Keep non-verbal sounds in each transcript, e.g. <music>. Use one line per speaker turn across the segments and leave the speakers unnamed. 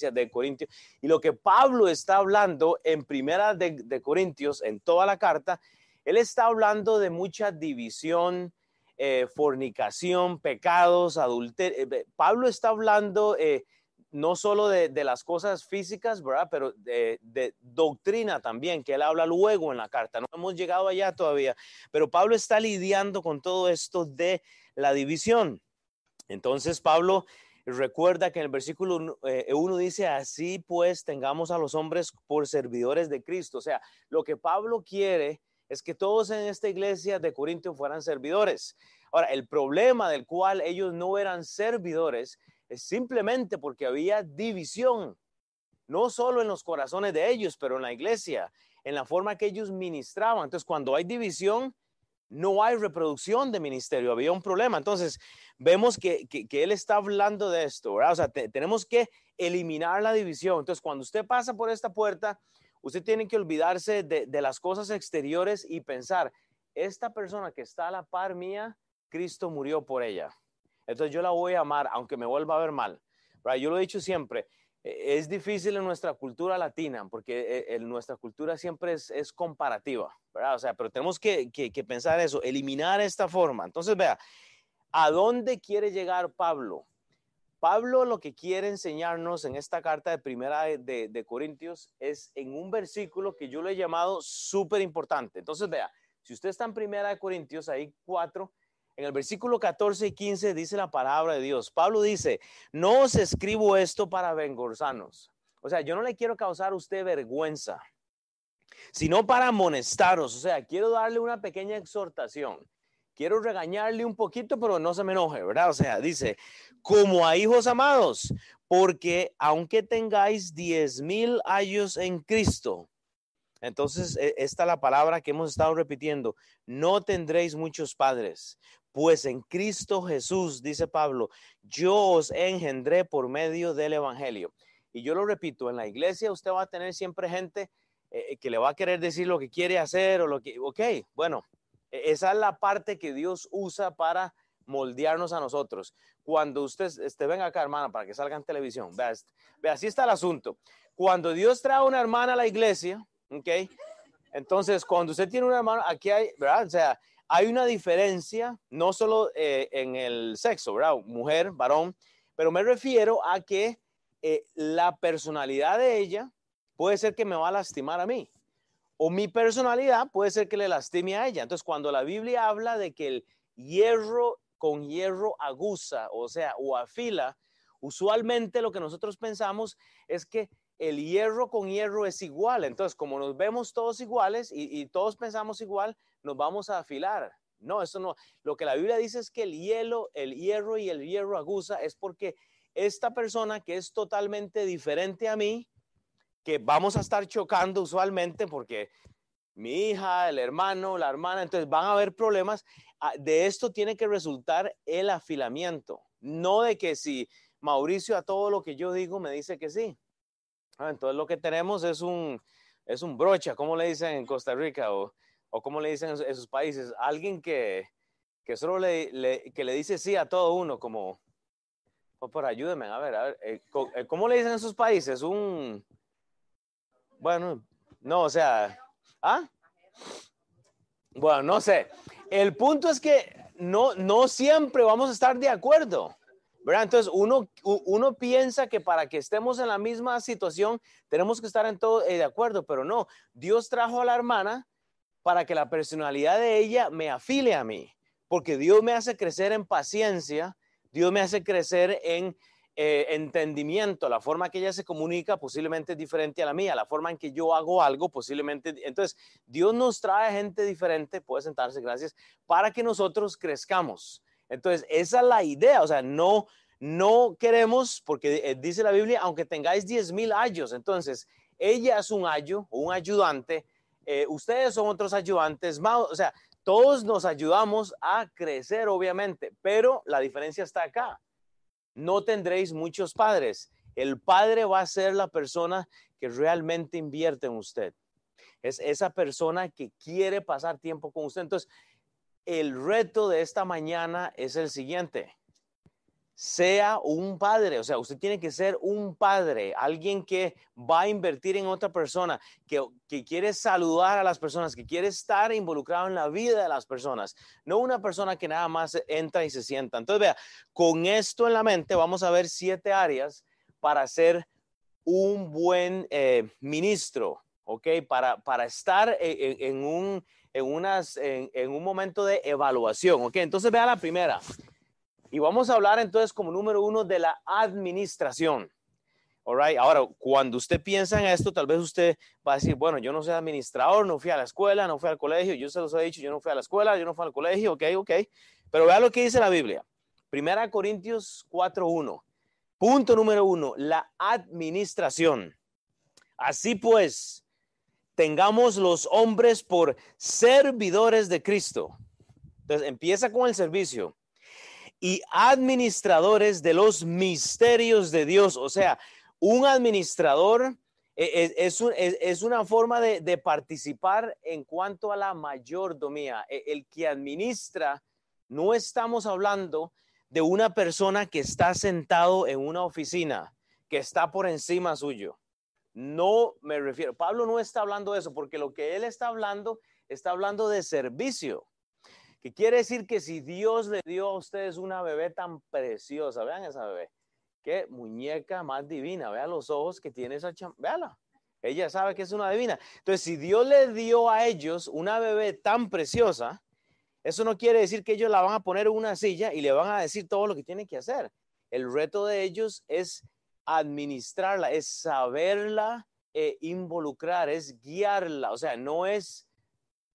de Corintios. Y lo que Pablo está hablando en primera de, Corintios, en toda la carta, él está hablando de mucha división, eh, fornicación, pecados, adulterio. Eh, Pablo está hablando eh, no solo de, las cosas físicas, ¿verdad? Pero de, doctrina también, que él habla luego en la carta. No hemos llegado allá todavía, pero Pablo está lidiando con todo esto de la división. Entonces Pablo recuerda que en el versículo 1 eh, dice, así pues tengamos a los hombres por servidores de Cristo. O sea, lo que Pablo quiere es que todos en esta iglesia de Corintio fueran servidores. Ahora, el problema del cual ellos no eran servidores es simplemente porque había división, no solo en los corazones de ellos, pero en la iglesia, en la forma que ellos ministraban. Entonces, cuando hay división, no hay reproducción de ministerio, había un problema. Entonces, vemos que, él está hablando de esto, ¿verdad? O sea, tenemos que eliminar la división. Entonces, cuando usted pasa por esta puerta, usted tiene que olvidarse de, las cosas exteriores y pensar, esta persona que está a la par mía, Cristo murió por ella. Entonces yo la voy a amar, aunque me vuelva a ver mal. Yo lo he dicho siempre, es difícil en nuestra cultura latina, porque en nuestra cultura siempre es, comparativa, ¿verdad? O sea, pero tenemos que, pensar eso, eliminar esta forma. Entonces, vea, ¿a dónde quiere llegar Pablo? Pablo lo que quiere enseñarnos en esta carta de primera de, de Corintios es en un versículo que yo lo he llamado súper importante. Entonces, vea, si usted está en primera de Corintios, ahí cuatro, en el versículo 14 y 15 dice la palabra de Dios. Pablo dice, no os escribo esto para vengorzanos. O sea, yo no le quiero causar a usted vergüenza, sino para amonestaros. O sea, quiero darle una pequeña exhortación. Quiero regañarle un poquito, pero no se me enoje, ¿verdad? O sea, dice, como a hijos amados, porque aunque tengáis diez mil años en Cristo, entonces, e, esta es la palabra que hemos estado repitiendo. No tendréis muchos padres, pues en Cristo Jesús, dice Pablo, yo os engendré por medio del Evangelio. Y yo lo repito, en la iglesia usted va a tener siempre gente eh, que le va a querer decir lo que quiere hacer o lo que, ok, bueno, e, esa es la parte que Dios usa para moldearnos a nosotros. Cuando usted, este, venga acá, hermana, para que salga en televisión, vea, vea, así está el asunto. Cuando Dios trae a una hermana a la iglesia, ok, entonces cuando usted tiene una hermana, aquí hay, ¿verdad? O sea, hay una diferencia, no solo eh, en el sexo, ¿verdad? Mujer, varón, pero me refiero a que eh, la personalidad de ella puede ser que me va a lastimar a mí, o mi personalidad puede ser que le lastime a ella. Entonces, cuando la Biblia habla de que el hierro con hierro aguza, o sea, o afila, usualmente lo que nosotros pensamos es que el hierro con hierro es igual. Entonces, como nos vemos todos iguales y, todos pensamos igual, nos vamos a afilar. No, eso no. Lo que la Biblia dice es que el hielo, el hierro y el hierro aguza es porque esta persona que es totalmente diferente a mí, que vamos a estar chocando usualmente porque mi hija, el hermano, la hermana, entonces van a haber problemas. Ah, de esto tiene que resultar el afilamiento, no de que si Mauricio a todo lo que yo digo me dice que sí. Ah, entonces lo que tenemos es un, es un brocha, como le dicen en Costa Rica o, o como le dicen en esos países, alguien que, que solo le, que le dice sí a todo uno, como, oh, por ayúdenme, a ver, eh, eh, ¿cómo le dicen en esos países? Un, bueno, no, o sea, ¿ah? Bueno, no sé. El punto es que no, no siempre vamos a estar de acuerdo. Entonces, uno, uno piensa que para que estemos en la misma situación tenemos que estar en todo eh, de acuerdo, pero no. Dios trajo a la hermana para que la personalidad de ella me afile a mí, porque Dios me hace crecer en paciencia, Dios me hace crecer en eh, entendimiento, la forma que ella se comunica posiblemente es diferente a la mía, la forma en que yo hago algo posiblemente. Entonces, Dios nos trae gente diferente, puede sentarse, gracias, para que nosotros crezcamos. Entonces, esa es la idea, o sea, no, no queremos, porque eh, dice la Biblia, aunque tengáis diez mil años, entonces, ella es un ayo un ayudante, eh, ustedes son otros ayudantes, o sea, todos nos ayudamos a crecer, obviamente, pero la diferencia está acá. No tendréis muchos padres. El padre va a ser la persona que realmente invierte en usted. Es esa persona que quiere pasar tiempo con usted. Entonces, el reto de esta mañana es el siguiente. Sea un padre, o sea, usted tiene que ser un padre, alguien que va a invertir en otra persona, que, quiere saludar a las personas, que quiere estar involucrado en la vida de las personas, no una persona que nada más entra y se sienta. Entonces, vea, con esto en la mente vamos a ver siete áreas para ser un buen eh, ministro, ¿ok? Para, para estar en, un, en, unas, en, en un momento de evaluación, ¿ok? Entonces, vea la primera y vamos a hablar entonces como número uno de la administración. All right. Ahora, cuando usted piensa en esto, tal vez usted va a decir, bueno, yo no soy administrador, no fui a la escuela, no fui al colegio, yo se los he dicho, yo no fui a la escuela, yo no fui al colegio, ok, ok. Pero vea lo que dice la Biblia. Primera Corintios 4.1. Punto número uno, la administración. Así pues, tengamos los hombres por servidores de Cristo. Entonces, empieza con el servicio y administradores de los misterios de Dios. O sea, un administrador e, e, es, una forma de, participar en cuanto a la mayordomía. E, el que administra, no estamos hablando de una persona que está sentado en una oficina, que está por encima suyo. No me refiero, Pablo no está hablando de eso, porque lo que él está hablando, está hablando de servicio que quiere decir que si Dios le dio a ustedes una bebé tan preciosa, vean esa bebé, qué muñeca más divina, vean los ojos que tiene esa cham, véala, ella sabe que es una divina. Entonces, si Dios le dio a ellos una bebé tan preciosa, eso no quiere decir que ellos la van a poner en una silla y le van a decir todo lo que tiene que hacer. El reto de ellos es administrarla, es saberla e involucrar, es guiarla. O sea, no es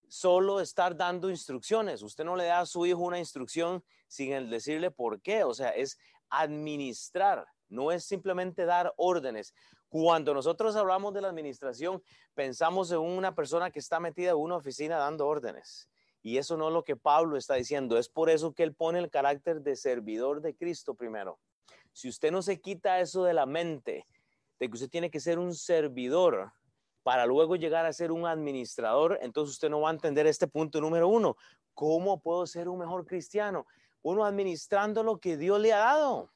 solo estar dando instrucciones. Usted no le da a su hijo una instrucción sin decirle por qué. O sea, es administrar, no es simplemente dar órdenes. Cuando nosotros hablamos de la administración, pensamos en una persona que está metida en una oficina dando órdenes. Y eso no es lo que Pablo está diciendo. Es por eso que él pone el carácter de servidor de Cristo primero. Si usted no se quita eso de la mente, de que usted tiene que ser un servidor, para luego llegar a ser un administrador, entonces usted no va a entender este punto número uno. ¿Cómo puedo ser un mejor cristiano? Uno administrando lo que Dios le ha dado.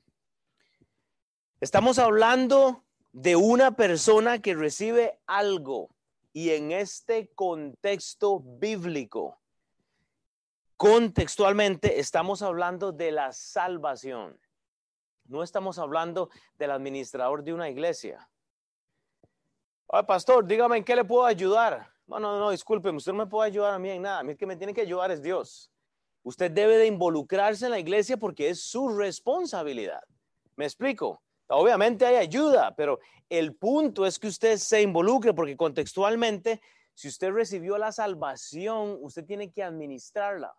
Estamos hablando de una persona que recibe algo y en este contexto bíblico, contextualmente estamos hablando de la salvación. No estamos hablando del administrador de una iglesia. Pastor, dígame en qué le puedo ayudar. No, no, no, discúlpeme, usted no me puede ayudar a mí en nada. A mí el que me tiene que ayudar es Dios. Usted debe de involucrarse en la iglesia porque es su responsabilidad. ¿Me explico? Obviamente hay ayuda, pero el punto es que usted se involucre porque contextualmente, si usted recibió la salvación, usted tiene que administrarla.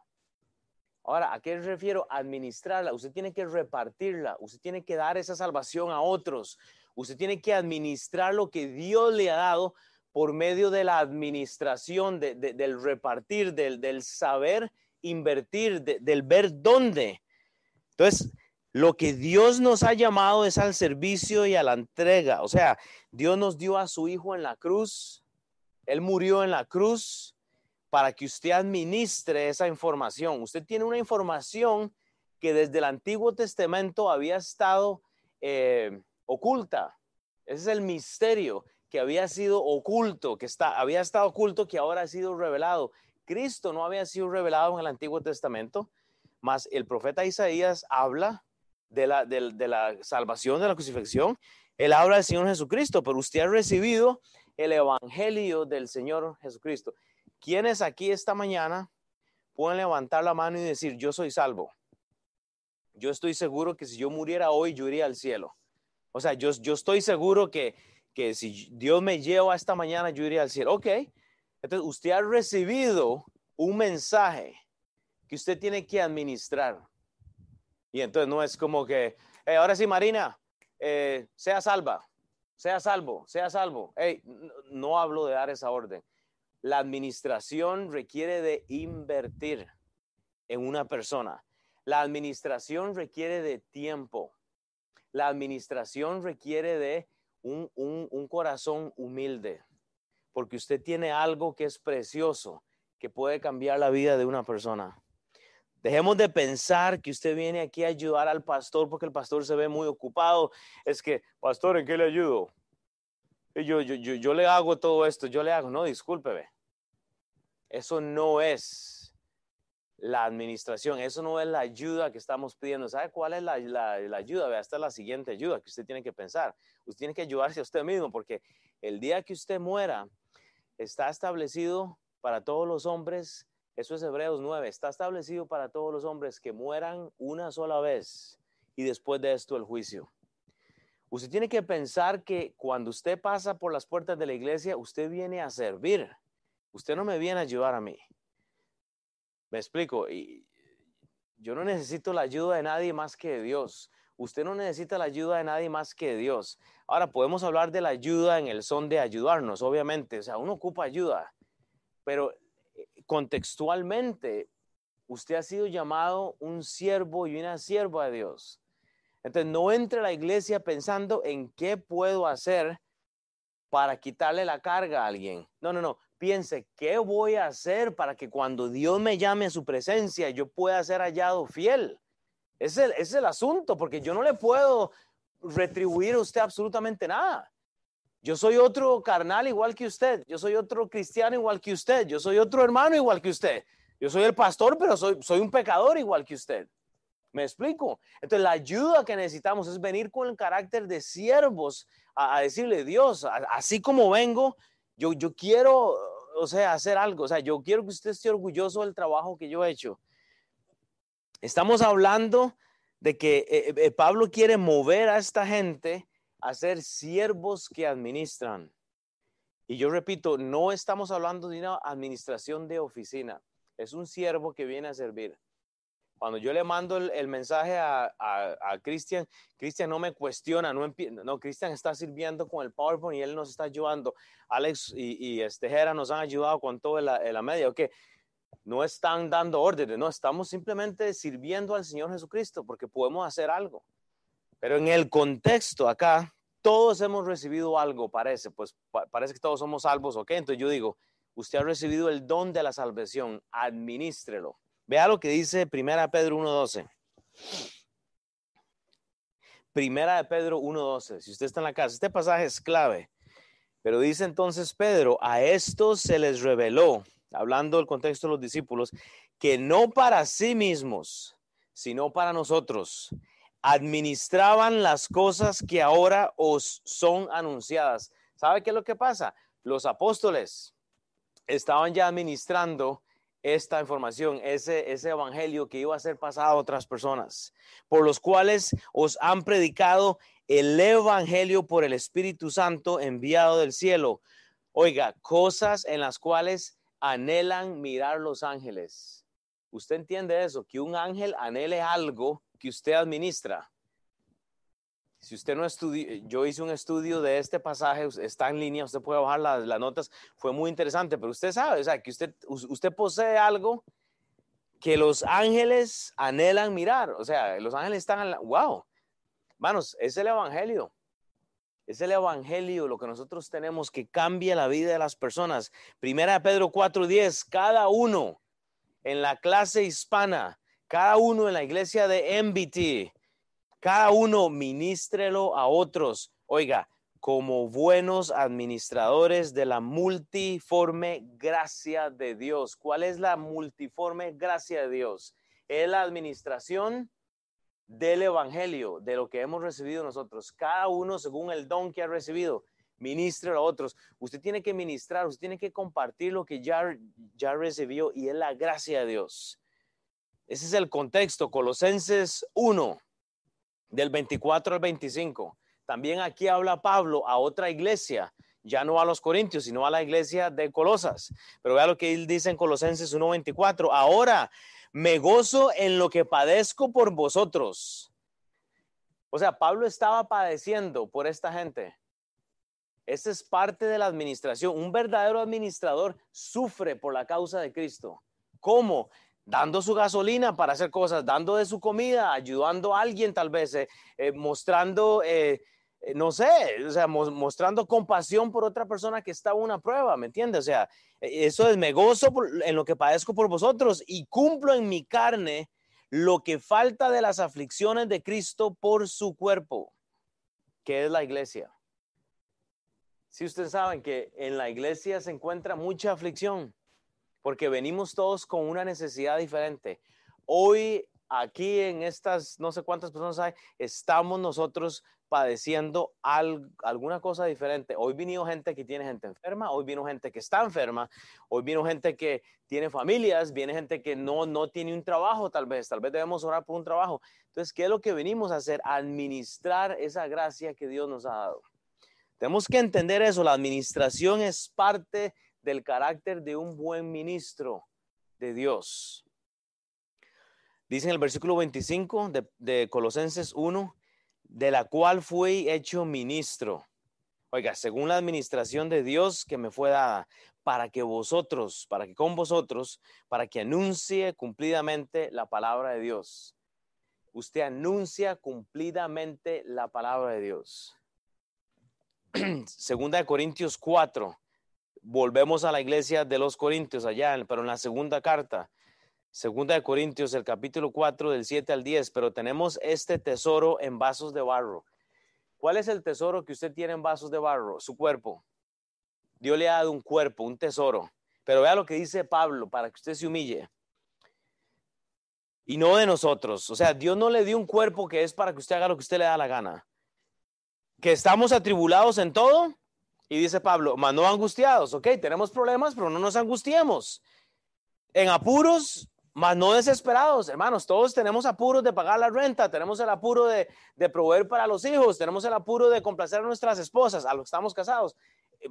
Ahora, ¿a qué refiero? Administrarla. Usted tiene que repartirla. Usted tiene que dar esa salvación a otros. Usted tiene que administrar lo que Dios le ha dado por medio de la administración, del repartir, del, saber invertir, del ver dónde. Entonces, lo que Dios nos ha llamado es al servicio y a la entrega. O sea, Dios nos dio a su Hijo en la cruz. Él murió en la cruz para que usted administre esa información. Usted tiene una información que desde el Antiguo Testamento había estado eh, oculta. Ese es el misterio que había sido oculto, que está, había estado oculto, que ahora ha sido revelado. Cristo no había sido revelado en el Antiguo Testamento, mas el profeta Isaías habla de la, de, la salvación, de la crucifixión. Él habla del Señor Jesucristo, pero usted ha recibido el Evangelio del Señor Jesucristo. ¿Quiénes aquí esta mañana pueden levantar la mano y decir, yo soy salvo? Yo estoy seguro que si yo muriera hoy, yo iría al cielo. O sea, yo, yo estoy seguro que, que si Dios me lleva esta mañana, yo iría al cielo. Ok, entonces usted ha recibido un mensaje que usted tiene que administrar. Y entonces no es como que, ahora sí, Marina, eh, sea salva, sea salvo, sea salvo. Hey, no hablo de dar esa orden. La administración requiere de invertir en una persona. La administración requiere de tiempo la administración requiere de un, corazón humilde, porque usted tiene algo que es precioso, que puede cambiar la vida de una persona. Dejemos de pensar que usted viene aquí a ayudar al pastor porque el pastor se ve muy ocupado. Es que, pastor, ¿en qué le ayudo? Yo, yo, yo, yo le hago todo esto, yo le hago. No, discúlpeme. Eso no es la administración, eso no es la ayuda que estamos pidiendo. ¿Sabe cuál es la, la, ayuda? Vea, esta es la siguiente ayuda que usted tiene que pensar. Usted tiene que ayudarse a usted mismo porque el día que usted muera, está establecido para todos los hombres eso es Hebreos 9. Está establecido para todos los hombres que mueran una sola vez y después de esto el juicio. Usted tiene que pensar que cuando usted pasa por las puertas de la iglesia, usted viene a servir. Usted no me viene a ayudar a mí. Me explico. Y yo no necesito la ayuda de nadie más que de Dios. Usted no necesita la ayuda de nadie más que Dios. Ahora podemos hablar de la ayuda en el son de ayudarnos, obviamente. O sea, uno ocupa ayuda. Pero contextualmente, usted ha sido llamado un siervo y una sierva de Dios. Entonces, no entre a la iglesia pensando en qué puedo hacer para quitarle la carga a alguien. No, no, no. Piense, ¿qué voy a hacer para que cuando Dios me llame a su presencia yo pueda ser hallado fiel? Ese, es el asunto, porque yo no le puedo retribuir a usted absolutamente nada. Yo soy otro carnal igual que usted. Yo soy otro cristiano igual que usted. Yo soy otro hermano igual que usted. Yo soy el pastor, pero soy, soy un pecador igual que usted. ¿Me explico? Entonces la ayuda que necesitamos es venir con el carácter de siervos a, decirle, Dios, así como vengo, yo, yo quiero, o sea, hacer algo. O sea, yo quiero que usted esté orgulloso del trabajo que yo he hecho. Estamos hablando de que eh, eh, Pablo quiere mover a esta gente a ser siervos que administran. Y yo repito, no estamos hablando de una administración de oficina, es un siervo que viene a servir. Cuando yo le mando el, mensaje a, a, Cristian, Cristian no me cuestiona, no, no Cristian está sirviendo con el PowerPoint y él nos está ayudando. Alex y, y Estejera nos han ayudado con todo la, la media. Okay. No están dando órdenes, no, estamos simplemente sirviendo al Señor Jesucristo porque podemos hacer algo. Pero en el contexto acá, todos hemos recibido algo, parece, pues parece que todos somos salvos, ¿ok? Entonces yo digo, usted ha recibido el don de la salvación, administrelo. Vea lo que dice Primera Pedro 1.12. Primera de Pedro 1.12, si usted está en la casa, este pasaje es clave. Pero dice entonces Pedro, a estos se les reveló, hablando del contexto de los discípulos, que no para sí mismos, sino para nosotros administraban las cosas que ahora os son anunciadas. ¿Sabe qué es lo que pasa? Los apóstoles estaban ya administrando esta información, ese, ese evangelio que iba a ser pasado a otras personas, por los cuales os han predicado el evangelio por el Espíritu Santo enviado del cielo. Oiga, cosas en las cuales anhelan mirar los ángeles. ¿Usted entiende eso? Que un ángel anhele algo que usted administra. Si usted no estudió, yo hice un estudio de este pasaje, está en línea, usted puede bajar las, las notas, fue muy interesante, pero usted sabe, o sea, que usted, usted posee algo que los ángeles anhelan mirar, o sea, los ángeles están, wow, manos, es el Evangelio. Es el Evangelio lo que nosotros tenemos que cambia la vida de las personas. Primera de Pedro 4:10, cada uno en la clase hispana cada uno en la iglesia de MBT, cada uno ministrelo a otros. Oiga, como buenos administradores de la multiforme gracia de Dios. ¿Cuál es la multiforme gracia de Dios? Es la administración del Evangelio, de lo que hemos recibido nosotros. Cada uno según el don que ha recibido, ministre a otros. Usted tiene que ministrar, usted tiene que compartir lo que ya, ya recibió y es la gracia de Dios. Ese es el contexto, Colosenses 1, del 24 al 25. También aquí habla Pablo a otra iglesia, ya no a los corintios, sino a la iglesia de Colosas. Pero vea lo que él dice en Colosenses 1:24. Ahora me gozo en lo que padezco por vosotros. O sea, Pablo estaba padeciendo por esta gente. Esa es parte de la administración. Un verdadero administrador sufre por la causa de Cristo. ¿Cómo? Dando su gasolina para hacer cosas, dando de su comida, ayudando a alguien tal vez, eh, eh, mostrando eh, no sé, o sea, mostrando compasión por otra persona que está en una prueba, ¿me entiendes? O sea, e, eso es, me gozo en lo que padezco por vosotros y cumplo en mi carne lo que falta de las aflicciones de Cristo por su cuerpo, que es la iglesia. Si ustedes saben que en la iglesia se encuentra mucha aflicción, porque venimos todos con una necesidad diferente. Hoy aquí en estas, no sé cuántas personas hay, estamos nosotros padeciendo alguna cosa diferente. Hoy vino gente que tiene gente enferma, hoy vino gente que está enferma, hoy vino gente que tiene familias, viene gente que no, no tiene un trabajo tal vez, tal vez debemos orar por un trabajo. Entonces, ¿qué es lo que venimos a hacer? Administrar esa gracia que Dios nos ha dado. Tenemos que entender eso, la administración es parte del carácter de un buen ministro de Dios. Dice en el versículo 25 de, Colosenses 1, de la cual fui hecho ministro. Oiga, según la administración de Dios que me fue dada, para que vosotros, para que con vosotros, para que anuncie cumplidamente la palabra de Dios. Usted anuncia cumplidamente la palabra de Dios. <clears throat> Segunda de Corintios 4. Volvemos a la iglesia de los Corintios allá, pero en la segunda carta. Segunda de Corintios, el capítulo 4, del 7 al 10, pero tenemos este tesoro en vasos de barro. ¿Cuál es el tesoro que usted tiene en vasos de barro? Su cuerpo. Dios le ha dado un cuerpo, un tesoro. Pero vea lo que dice Pablo para que usted se humille. Y no de nosotros. O sea, Dios no le dio un cuerpo que es para que usted haga lo que usted le da la gana. Que estamos atribulados en todo. Y dice Pablo, mas no angustiados. Ok, tenemos problemas, pero no nos angustiemos. En apuros, mas no desesperados, hermanos, todos tenemos apuros de pagar la renta, tenemos el apuro de, proveer para los hijos, tenemos el apuro de complacer a nuestras esposas, a los que estamos casados.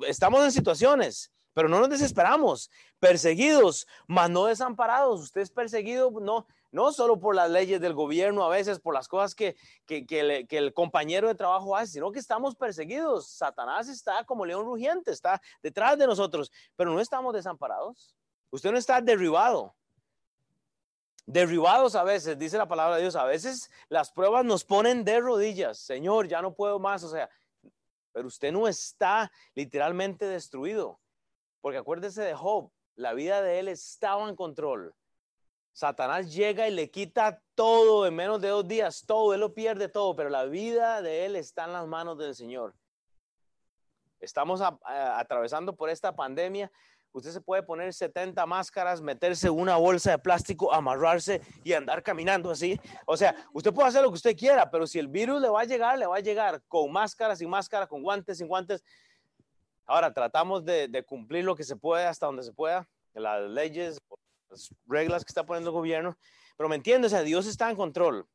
Estamos en situaciones, pero no nos desesperamos, perseguidos, mas no desamparados. Usted es perseguido no, no solo por las leyes del gobierno, a veces por las cosas que, que, el compañero de trabajo hace, sino que estamos perseguidos. Satanás está como león rugiente, está detrás de nosotros, pero no estamos desamparados. Usted no está derribado derribados a veces, dice la palabra de Dios, a veces las pruebas nos ponen de rodillas, Señor, ya no puedo más, o sea, pero usted no está literalmente destruido, porque acuérdese de Job, la vida de él estaba en control. Satanás llega y le quita todo en menos de dos días, todo, él lo pierde todo, pero la vida de él está en las manos del Señor. Estamos atravesando por esta pandemia, Usted se puede poner 70 máscaras, meterse una bolsa de plástico, amarrarse y andar caminando así. O sea, usted puede hacer lo que usted quiera, pero si el virus le va a llegar, le va a llegar con máscara, sin máscara, con guantes, sin guantes. Ahora, tratamos de, cumplir lo que se puede hasta donde se pueda, las leyes, las reglas que está poniendo el gobierno. Pero me entiende, o sea, Dios está en control.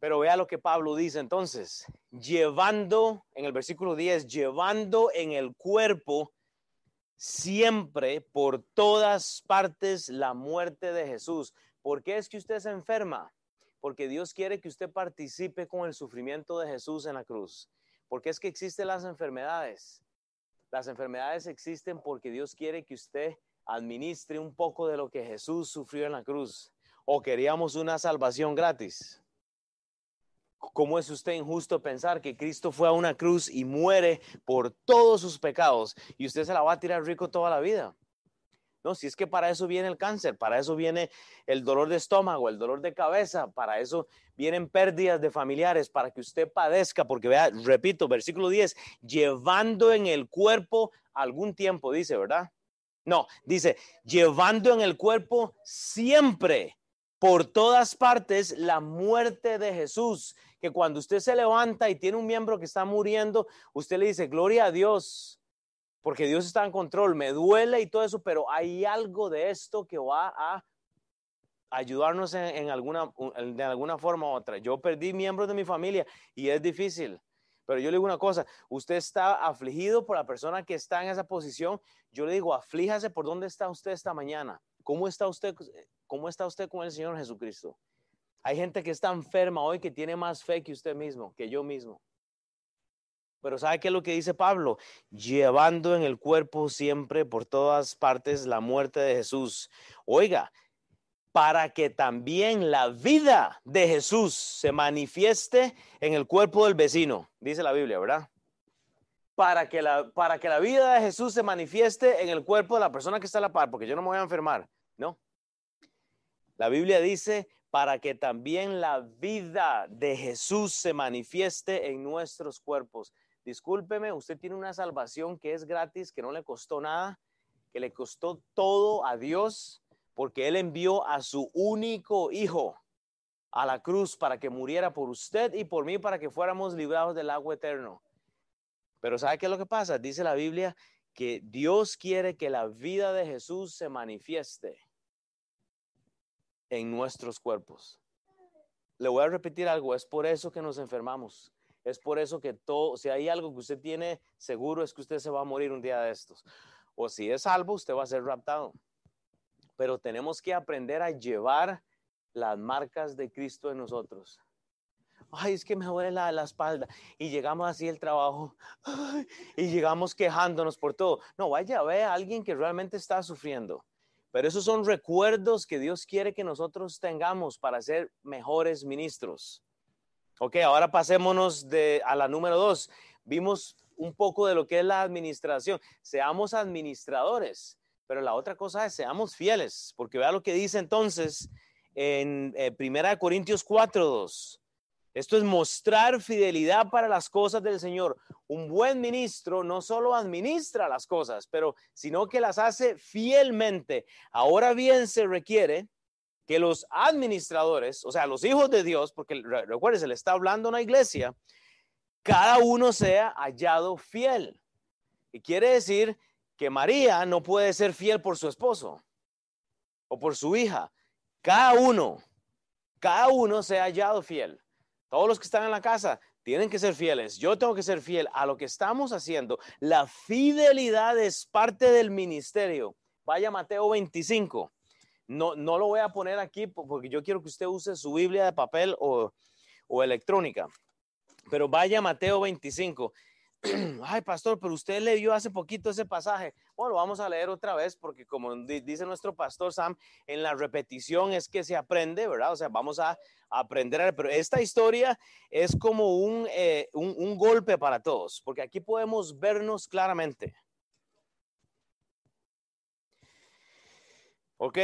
Pero vea lo que Pablo dice entonces, llevando, en el versículo 10, llevando en el cuerpo siempre por todas partes la muerte de Jesús. ¿Por qué es que usted se enferma? Porque Dios quiere que usted participe con el sufrimiento de Jesús en la cruz. Porque es que existen las enfermedades. Las enfermedades existen porque Dios quiere que usted administre un poco de lo que Jesús sufrió en la cruz. O queríamos una salvación gratis. ¿Cómo es usted injusto pensar que Cristo fue a una cruz y muere por todos sus pecados y usted se la va a tirar rico toda la vida? No, si es que para eso viene el cáncer, para eso viene el dolor de estómago, el dolor de cabeza, para eso vienen pérdidas de familiares, para que usted padezca, porque vea, repito, versículo 10, llevando en el cuerpo algún tiempo, dice, ¿verdad? No, dice, llevando en el cuerpo siempre, por todas partes, la muerte de Jesús que cuando usted se levanta y tiene un miembro que está muriendo, usted le dice, gloria a Dios, porque Dios está en control, me duele y todo eso, pero hay algo de esto que va a ayudarnos en, alguna, de alguna forma u otra. Yo perdí miembros de mi familia y es difícil. Pero yo le digo una cosa, usted está afligido por la persona que está en esa posición. Yo le digo, aflíjase por dónde está usted esta mañana. ¿Cómo está usted, cómo está usted con el Señor Jesucristo? Hay gente que está enferma hoy que tiene más fe que usted mismo, que yo mismo. Pero ¿sabe qué es lo que dice Pablo? Llevando en el cuerpo siempre por todas partes la muerte de Jesús. Oiga, para que también la vida de Jesús se manifieste en el cuerpo del vecino, dice la Biblia, ¿verdad? Para que la, para que la vida de Jesús se manifieste en el cuerpo de la persona que está a la par, porque yo no me voy a enfermar, ¿no? La Biblia dice, para que también la vida de Jesús se manifieste en nuestros cuerpos. Discúlpeme, usted tiene una salvación que es gratis, que no le costó nada, que le costó todo a Dios porque Él envió a su único hijo a la cruz para que muriera por usted y por mí para que fuéramos librados del agua eterno. Pero ¿sabe qué es lo que pasa? Dice la Biblia que Dios quiere que la vida de Jesús se manifieste en nuestros cuerpos. Le voy a repetir algo, es por eso que nos enfermamos. Es por eso que todo, si hay algo que usted tiene seguro es que usted se va a morir un día de estos. O si es salvo, usted va a ser raptado pero tenemos que aprender a llevar las marcas de Cristo en nosotros. Ay, es que me duele la, la espalda. Y llegamos así el trabajo. y llegamos quejándonos por todo. No, vaya, ve a alguien que realmente está sufriendo. Pero esos son recuerdos que Dios quiere que nosotros tengamos para ser mejores ministros. Ok, ahora pasémonos de, a la número dos. Vimos un poco de lo que es la administración. Seamos administradores. Pero la otra cosa es, seamos fieles, porque vea lo que dice entonces en eh, Primera 1 Corintios 4.2. Esto es mostrar fidelidad para las cosas del Señor. Un buen ministro no solo administra las cosas, pero sino que las hace fielmente. Ahora bien se requiere que los administradores, o sea, los hijos de Dios, porque recuerden, se le está hablando a una iglesia, cada uno sea hallado fiel. Y quiere decir que María no puede ser fiel por su esposo o por su hija. Cada uno, cada uno se ha hallado fiel. Todos los que están en la casa tienen que ser fieles. Yo tengo que ser fiel a lo que estamos haciendo. La fidelidad es parte del ministerio. Vaya Mateo 25. No, no lo voy a poner aquí porque yo quiero que usted use su Biblia de papel o, o electrónica. Pero vaya Mateo 25 <clears throat> ay pastor, pero usted leyó hace poquito ese pasaje. Bueno, vamos a leer otra vez porque como dice nuestro pastor Sam, en la repetición es que se aprende, ¿verdad? O sea, vamos a aprender, pero esta historia es como un, eh, un, un golpe para todos, porque aquí podemos vernos claramente. ¿Ok?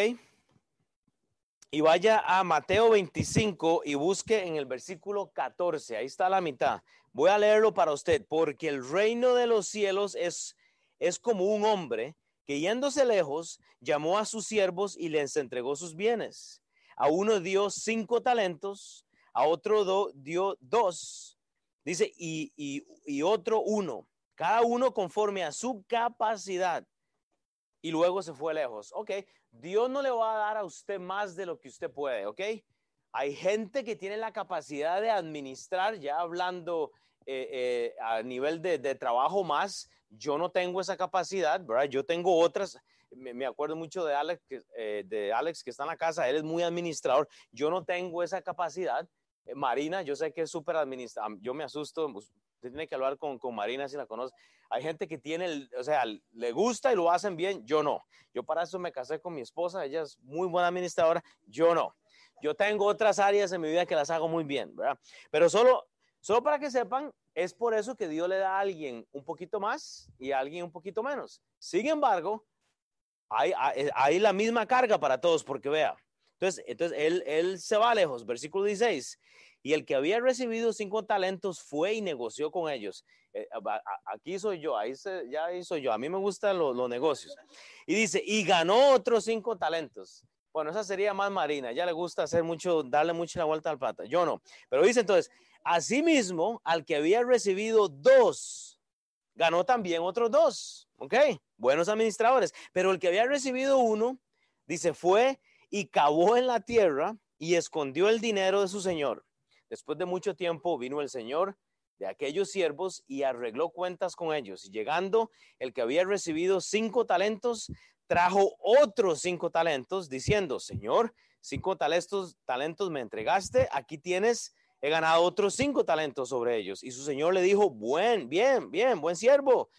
Y vaya a Mateo 25 y busque en el versículo 14, ahí está la mitad. Voy a leerlo para usted, porque el reino de los cielos es, es como un hombre que yéndose lejos llamó a sus siervos y les entregó sus bienes. A uno dio cinco talentos, a otro dio dos, dice, y, y, y otro uno, cada uno conforme a su capacidad. Y luego se fue lejos. Ok, Dios no le va a dar a usted más de lo que usted puede, ¿ok? Hay gente que tiene la capacidad de administrar, ya hablando eh, eh, a nivel de, trabajo más, yo no tengo esa capacidad, ¿verdad? Yo tengo otras, me, acuerdo mucho de Alex, eh, de Alex que está en la casa, él es muy administrador, yo no tengo esa capacidad. Marina, yo sé que es súper administrador, yo me asusto, pues, usted tiene que hablar con, con, Marina si la conoce. Hay gente que tiene, o sea, le gusta y lo hacen bien, yo no. Yo para eso me casé con mi esposa, ella es muy buena administradora, yo no. Yo tengo otras áreas en mi vida que las hago muy bien, ¿verdad? Pero solo, solo para que sepan, es por eso que Dios le da a alguien un poquito más y a alguien un poquito menos. Sin embargo, hay, hay, la misma carga para todos, porque vea, entonces, entonces él, se va lejos, versículo 16. Y el que había recibido cinco talentos fue y negoció con ellos. Eh, aquí soy yo, ahí ya ahí soy yo. A mí me gustan los negocios. Y dice, y ganó otros cinco talentos. Bueno, esa sería más marina. Ya le gusta hacer mucho, darle mucho la vuelta al plata. Yo no. Pero dice entonces, asimismo, al que había recibido dos, ganó también otros dos. ¿Ok? Buenos administradores. Pero el que había recibido uno, dice, fue y cavó en la tierra y escondió el dinero de su señor. Después de mucho tiempo vino el señor de aquellos siervos y arregló cuentas con ellos. Y llegando el que había recibido cinco talentos, trajo otros cinco talentos, diciendo, Señor, cinco talentos, talentos me entregaste, aquí tienes, he ganado otros cinco talentos sobre ellos. Y su Señor le dijo, buen, bien, bien, buen siervo,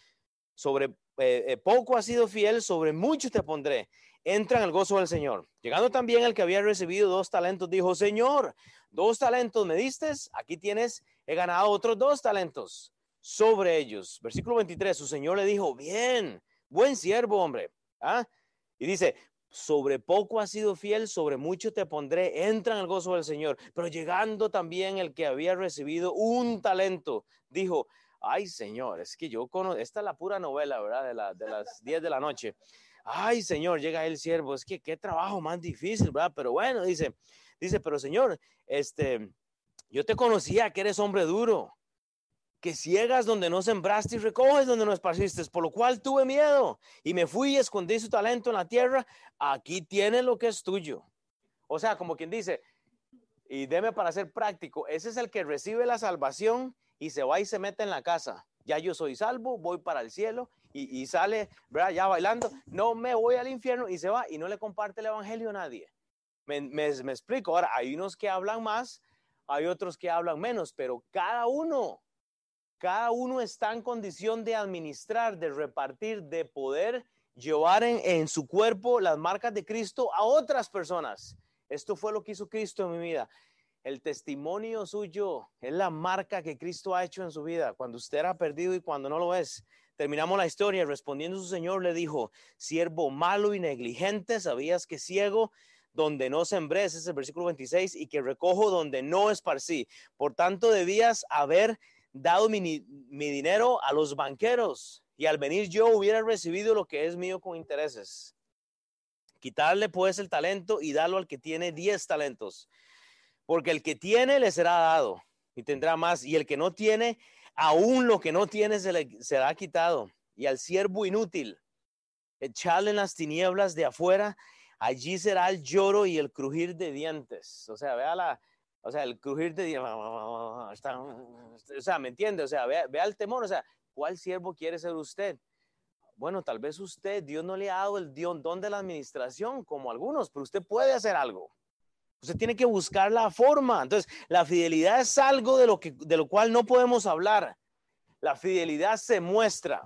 sobre eh, eh, poco has sido fiel, sobre mucho te pondré. entra en el gozo del Señor. Llegando también el que había recibido dos talentos, dijo, Señor, dos talentos me diste, aquí tienes, he ganado otros dos talentos sobre ellos. Versículo 23, su Señor le dijo, bien, buen siervo, hombre. ¿Ah? Y dice, sobre poco has sido fiel, sobre mucho te pondré, entra en el gozo del Señor. Pero llegando también el que había recibido un talento, dijo, ay Señor, es que yo conozco, esta es la pura novela, ¿verdad? De, de las <laughs> 10 de la noche. Ay Señor, llega el siervo, es que qué trabajo más difícil, ¿verdad? Pero bueno, dice, dice, pero Señor, este, yo te conocía que eres hombre duro que ciegas donde no sembraste y recoges donde no esparciste, por lo cual tuve miedo y me fui y escondí su talento en la tierra, aquí tiene lo que es tuyo. O sea, como quien dice, y deme para ser práctico, ese es el que recibe la salvación y se va y se mete en la casa. Ya yo soy salvo, voy para el cielo y, sale, ¿verdad? Ya bailando, no me voy al infierno y se va y no le comparte el evangelio a nadie. Me, me explico. Ahora, hay unos que hablan más, hay otros que hablan menos, pero cada uno cada uno está en condición de administrar, de repartir, de poder llevar en, su cuerpo las marcas de Cristo a otras personas. Esto fue lo que hizo Cristo en mi vida. El testimonio suyo es la marca que Cristo ha hecho en su vida, cuando usted era perdido y cuando no lo es. Terminamos la historia. Respondiendo su Señor le dijo, siervo malo y negligente, sabías que ciego donde no sembré, ese es el versículo 26, y que recojo donde no esparcí. Por tanto, debías haber dado mi, dinero a los banqueros y al venir yo hubiera recibido lo que es mío con intereses. Quitarle pues el talento y darlo al que tiene diez talentos, porque el que tiene le será dado y tendrá más, y el que no tiene, aún lo que no tiene se le será quitado. Y al siervo inútil, echarle en las tinieblas de afuera, allí será el lloro y el crujir de dientes. O sea, vea la, o sea, el crujir de o sea, ¿me entiende? O sea, vea, el temor, o sea, ¿cuál siervo quiere ser usted? Bueno, tal vez usted, Dios no le ha dado el don de la administración como algunos, pero usted puede hacer algo. Usted tiene que buscar la forma. Entonces, la fidelidad es algo de lo, que, de lo cual no podemos hablar. La fidelidad se muestra.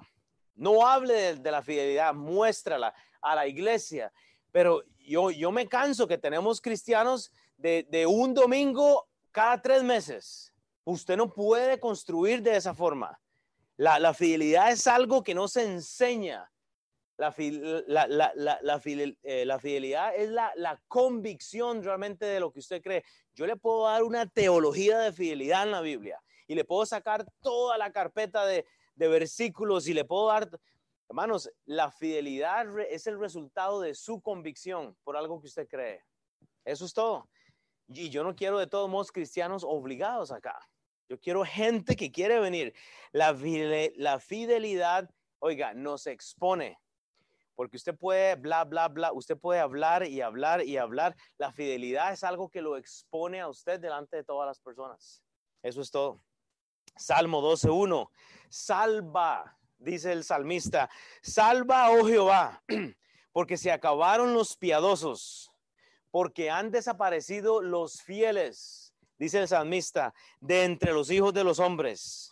No hable de, de la fidelidad, muéstrala a la iglesia. Pero yo, yo me canso que tenemos cristianos de, un domingo cada tres meses. Usted no puede construir de esa forma. La, fidelidad es algo que no se enseña. La, eh, fidelidad es la, convicción realmente de lo que usted cree. Yo le puedo dar una teología de fidelidad en la Biblia y le puedo sacar toda la carpeta de, de versículos y le puedo dar, hermanos, la fidelidad es el resultado de su convicción por algo que usted cree. Eso es todo. Y yo no quiero de todos modos cristianos obligados acá. Yo quiero gente que quiere venir. La, fidelidad, oiga, nos expone. Porque usted puede, bla, bla, bla, usted puede hablar y hablar y hablar. La fidelidad es algo que lo expone a usted delante de todas las personas. Eso es todo. Salmo 12.1. Salva, dice el salmista, salva, oh Jehová, <clears throat> porque se acabaron los piadosos porque han desaparecido los fieles, dice el salmista, de entre los hijos de los hombres.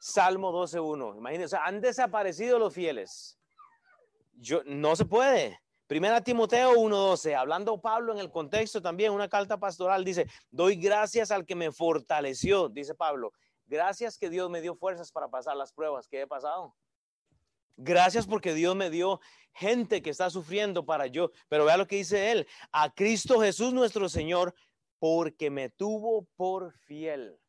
Salmo 12.1. Imagínense, han desaparecido los fieles. Yo, no se puede. Primera Timoteo 1.12, hablando Pablo en el contexto también, una carta pastoral, dice, doy gracias al que me fortaleció, dice Pablo. Gracias que Dios me dio fuerzas para pasar las pruebas que he pasado. Gracias porque Dios me dio gente que está sufriendo para yo. Pero vea lo que dice él. A Cristo Jesús nuestro Señor, porque me tuvo por fiel.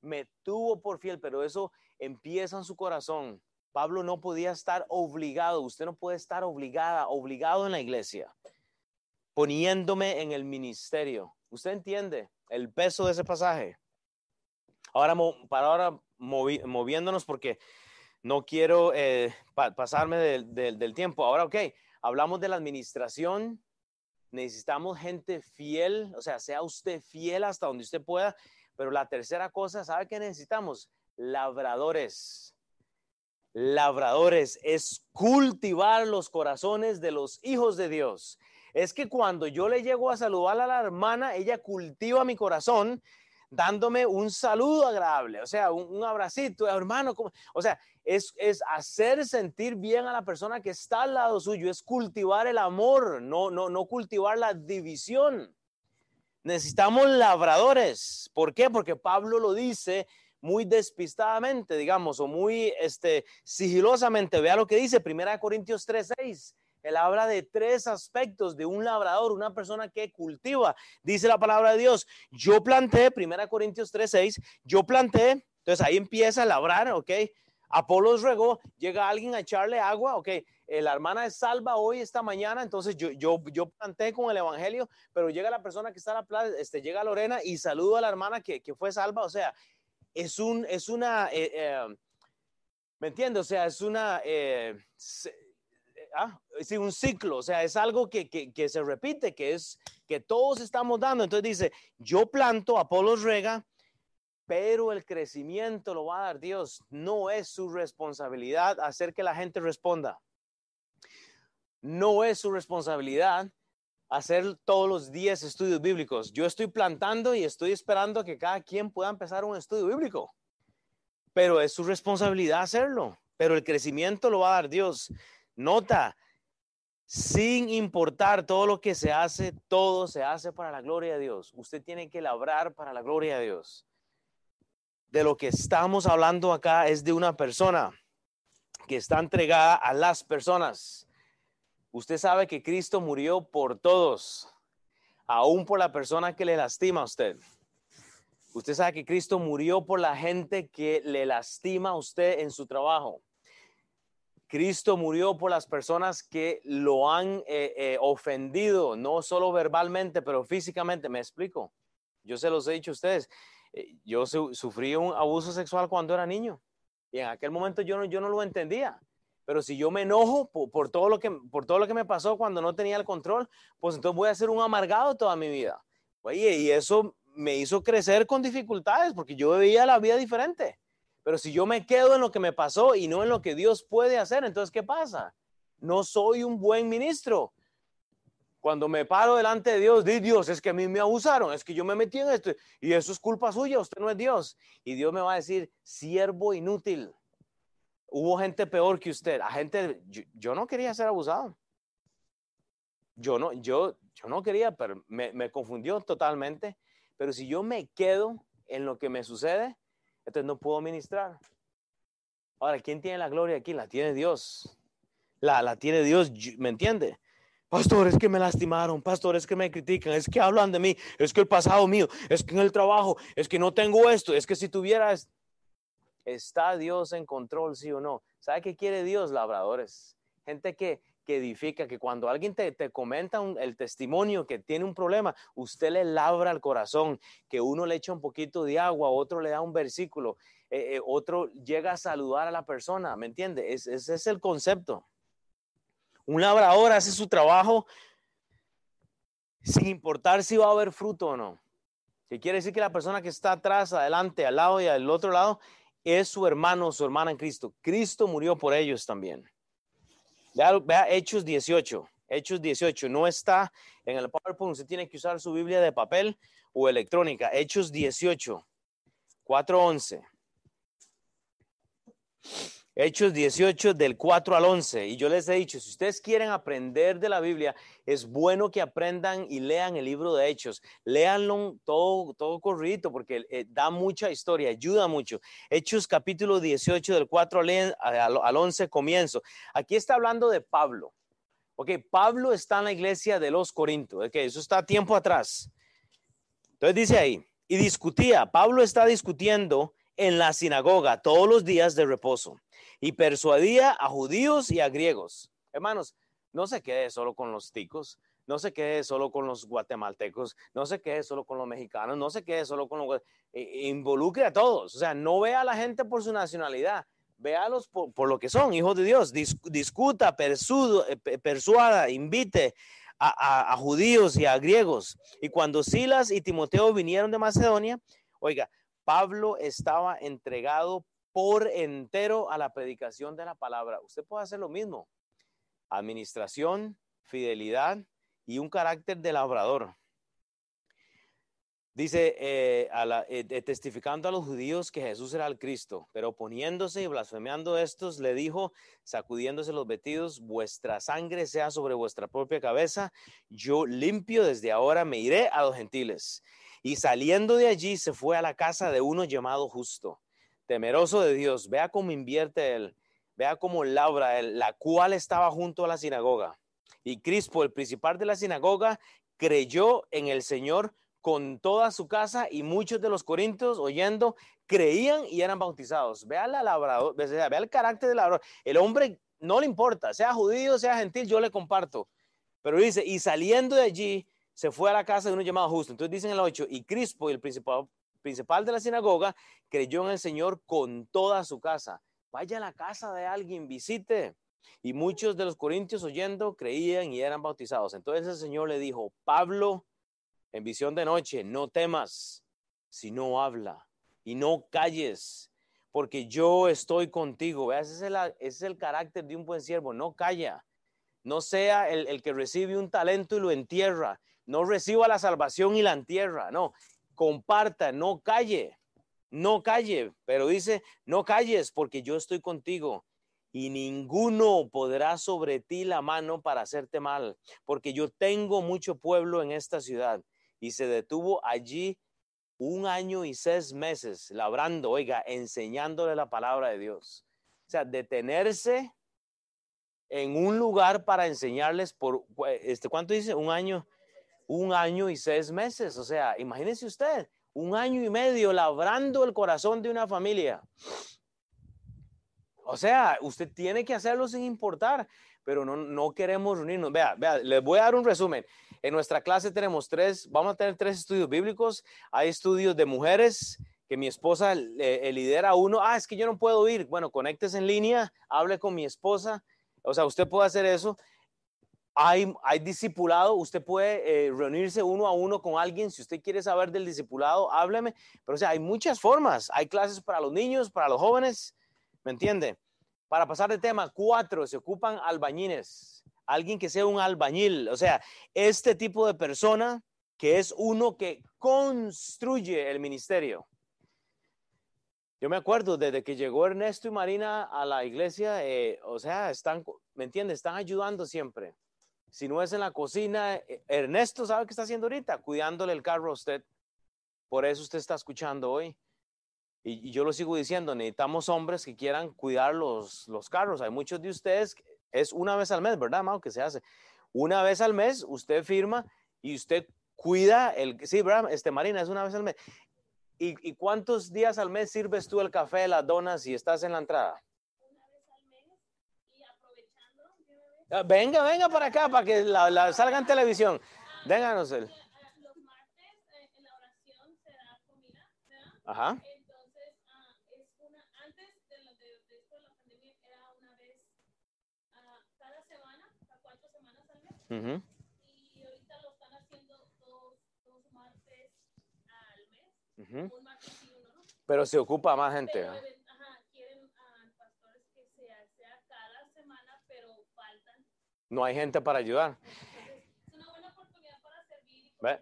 Me tuvo por fiel, pero eso empieza en su corazón. Pablo no podía estar obligado. Usted no puede estar obligada, obligado en la iglesia, poniéndome en el ministerio. ¿Usted entiende el peso de ese pasaje? Ahora, para ahora moviéndonos porque no quiero eh, pasarme del, tiempo. Ahora, ok, hablamos de la administración. Necesitamos gente fiel, o sea, sea usted fiel hasta donde usted pueda. Pero la tercera cosa, ¿sabe qué necesitamos? Labradores. Labradores es cultivar los corazones de los hijos de Dios. Es que cuando yo le llego a saludar a la hermana, ella cultiva mi corazón dándome un saludo agradable, o sea, un, abracito, hermano, o sea, es, es, hacer sentir bien a la persona que está al lado suyo, es cultivar el amor, no, no, no cultivar la división. Necesitamos labradores. ¿Por qué? Porque Pablo lo dice muy despistadamente, digamos, o muy este, sigilosamente. Vea lo que dice 1 Corintios 3:6. Él habla de tres aspectos de un labrador, una persona que cultiva. Dice la palabra de Dios, yo planté, 1 Corintios 3:6, yo planté, entonces ahí empieza a labrar, ¿ok? Apolos regó, llega alguien a echarle agua, ok, eh, la hermana es salva hoy, esta mañana, entonces yo, yo, yo planté con el evangelio, pero llega la persona que está a la plaza, este, llega Lorena y saludo a la hermana que, que fue salva, o sea, es, un, es una, eh, eh, ¿me entiendes? O sea, es una, ah, un ciclo, o sea, es algo que, que, se repite, que es que todos estamos dando. Entonces dice, yo planto, Apolos rega, pero el crecimiento lo va a dar Dios. No es su responsabilidad hacer que la gente responda. No es su responsabilidad hacer todos los días estudios bíblicos. Yo estoy plantando y estoy esperando que cada quien pueda empezar un estudio bíblico. Pero es su responsabilidad hacerlo. Pero el crecimiento lo va a dar Dios. Nota, sin importar todo lo que se hace, todo se hace para la gloria de Dios. Usted tiene que labrar para la gloria de Dios de lo que estamos hablando acá es de una persona que está entregada a las personas. Usted sabe que Cristo murió por todos, aún por la persona que le lastima a usted. Usted sabe que Cristo murió por la gente que le lastima a usted en su trabajo. Cristo murió por las personas que lo han eh, eh, ofendido, no solo verbalmente, pero físicamente. ¿Me explico? Yo se los he dicho a ustedes. Eh, yo sufrí un abuso sexual cuando era niño y en aquel momento yo no, yo no lo entendía. Pero si yo me enojo por, todo lo que, por todo lo que me pasó cuando no tenía el control, pues entonces voy a ser un amargado toda mi vida. Oye, y eso me hizo crecer con dificultades porque yo veía la vida diferente. Pero si yo me quedo en lo que me pasó y no en lo que Dios puede hacer, entonces ¿qué pasa? No soy un buen ministro. Cuando me paro delante de Dios, di Dios, es que a mí me abusaron, es que yo me metí en esto y eso es culpa suya, usted no es Dios. Y Dios me va a decir, siervo inútil. Hubo gente peor que usted, a gente, yo, no quería ser abusado. Yo no, yo, yo no quería, pero me, me confundió totalmente. Pero si yo me quedo en lo que me sucede, entonces no puedo ministrar. Ahora, ¿quién tiene la gloria aquí? La tiene Dios. La, la tiene Dios, ¿me entiende? Pastores que me lastimaron, pastores que me critican, es que hablan de mí, es que el pasado mío, es que en el trabajo, es que no tengo esto, es que si tuvieras, ¿está Dios en control, sí o no? ¿Sabe qué quiere Dios, labradores? Gente que, que edifica, que cuando alguien te, te comenta el testimonio que tiene un problema, usted le labra el corazón, que uno le echa un poquito de agua, otro le da un versículo, eh, eh, otro llega a saludar a la persona, ¿me entiende? ese es el concepto. Un labrador hace su trabajo sin importar si va a haber fruto o no. Que quiere decir que la persona que está atrás, adelante, al lado y al otro lado es su hermano o su hermana en Cristo. Cristo murió por ellos también. Vea, Hechos 18. Hechos 18 no está en el PowerPoint. Usted tiene que usar su Biblia de papel o electrónica. Hechos 18, 411. Hechos 18 del 4 al 11. Y yo les he dicho, si ustedes quieren aprender de la Biblia, es bueno que aprendan y lean el libro de Hechos. Léanlo todo, todo corrido porque eh, da mucha historia, ayuda mucho. Hechos capítulo 18 del 4 al, al 11 comienzo. Aquí está hablando de Pablo. Ok, Pablo está en la iglesia de los Corintios. Ok, eso está tiempo atrás. Entonces dice ahí, y discutía, Pablo está discutiendo en la sinagoga todos los días de reposo y persuadía a judíos y a griegos. Hermanos, no se quede solo con los ticos, no se quede solo con los guatemaltecos, no se quede solo con los mexicanos, no se quede solo con los... Eh, involucre a todos, o sea, no vea a la gente por su nacionalidad, véalos por, por lo que son, hijos de Dios, discuta, eh, persuada, invite a judíos y a griegos. Y cuando Silas y Timoteo vinieron de Macedonia, oiga, Pablo estaba entregado por entero a la predicación de la palabra. Usted puede hacer lo mismo. Administración, fidelidad y un carácter de labrador. Dice, eh, eh, testificando a los judíos que Jesús era el Cristo, pero oponiéndose y blasfemiando estos, le dijo, sacudiéndose los vestidos, vuestra sangre sea sobre vuestra propia cabeza, yo limpio desde ahora me iré a los gentiles. Y saliendo de allí se fue a la casa de uno llamado justo, temeroso de Dios, vea cómo invierte él, vea cómo labra él, la cual estaba junto a la sinagoga. Y Crispo, el principal de la sinagoga, creyó en el Señor con toda su casa y muchos de los corintios oyendo creían y eran bautizados. Vea la labrador, vea el carácter del labrador. El hombre no le importa, sea judío, sea gentil, yo le comparto. Pero dice, y saliendo de allí, se fue a la casa de uno llamado justo. Entonces dicen el 8, y Crispo, el principal, principal de la sinagoga, creyó en el Señor con toda su casa. Vaya a la casa de alguien, visite. Y muchos de los corintios oyendo creían y eran bautizados. Entonces el Señor le dijo, Pablo, en visión de noche, no temas, sino habla y no calles, porque yo estoy contigo. Ese es ese es el carácter de un buen siervo, no calla. No sea el, el que recibe un talento y lo entierra. No reciba la salvación y la entierra. No, comparta, no calle, no calle. Pero dice, no calles porque yo estoy contigo y ninguno podrá sobre ti la mano para hacerte mal, porque yo tengo mucho pueblo en esta ciudad. Y se detuvo allí un año y seis meses labrando, oiga, enseñándole la palabra de Dios. O sea, detenerse en un lugar para enseñarles por, este, ¿cuánto dice? Un año, un año y seis meses. O sea, imagínese usted, un año y medio labrando el corazón de una familia. O sea, usted tiene que hacerlo sin importar, pero no, no queremos reunirnos. Vea, vea, les voy a dar un resumen. En nuestra clase tenemos tres, vamos a tener tres estudios bíblicos. Hay estudios de mujeres, que mi esposa eh, lidera uno. Ah, es que yo no puedo ir. Bueno, conectes en línea, hable con mi esposa. O sea, usted puede hacer eso. Hay, hay discipulado, usted puede eh, reunirse uno a uno con alguien. Si usted quiere saber del discipulado, hábleme. Pero, o sea, hay muchas formas. Hay clases para los niños, para los jóvenes. ¿Me entiende? Para pasar de tema, cuatro, se ocupan albañiles. Alguien que sea un albañil. O sea, este tipo de persona que es uno que construye el ministerio. Yo me acuerdo desde que llegó Ernesto y Marina a la iglesia, eh, o sea, están, ¿me entiende? Están ayudando siempre. Si no es en la cocina, eh, Ernesto sabe qué está haciendo ahorita, cuidándole el carro a usted. Por eso usted está escuchando hoy. Y, yo lo sigo diciendo, necesitamos hombres que quieran cuidar los, los carros. Hay muchos de ustedes, es una vez al mes, ¿verdad, Mau? Que se hace. Una vez al mes usted firma y usted cuida el... Sí, ¿verdad? Este, Marina, es una vez al mes. ¿Y, ¿Y, cuántos días al mes sirves tú el café, las donas y estás en la entrada?
Una vez al mes y aprovechando. de una vez,
Venga, venga para acá para que la, la salga en televisión. Déganos el...
ah, Los martes eh, en la oración se da comida.
Ajá.
Entonces, ah, es una, antes de, la, pandemia era una vez ah, cada semana, cada cuatro semanas al mes. Y ahorita lo están haciendo dos, martes al mes, un martes y uno, ¿no?
Pero se ocupa más gente.
Pero,
¿no?
even- ajá, quieren ah, pastores que sea, sea cada semana, pero faltan.
No hay gente para ayudar.
Entonces, es una buena oportunidad para servir y
Ve.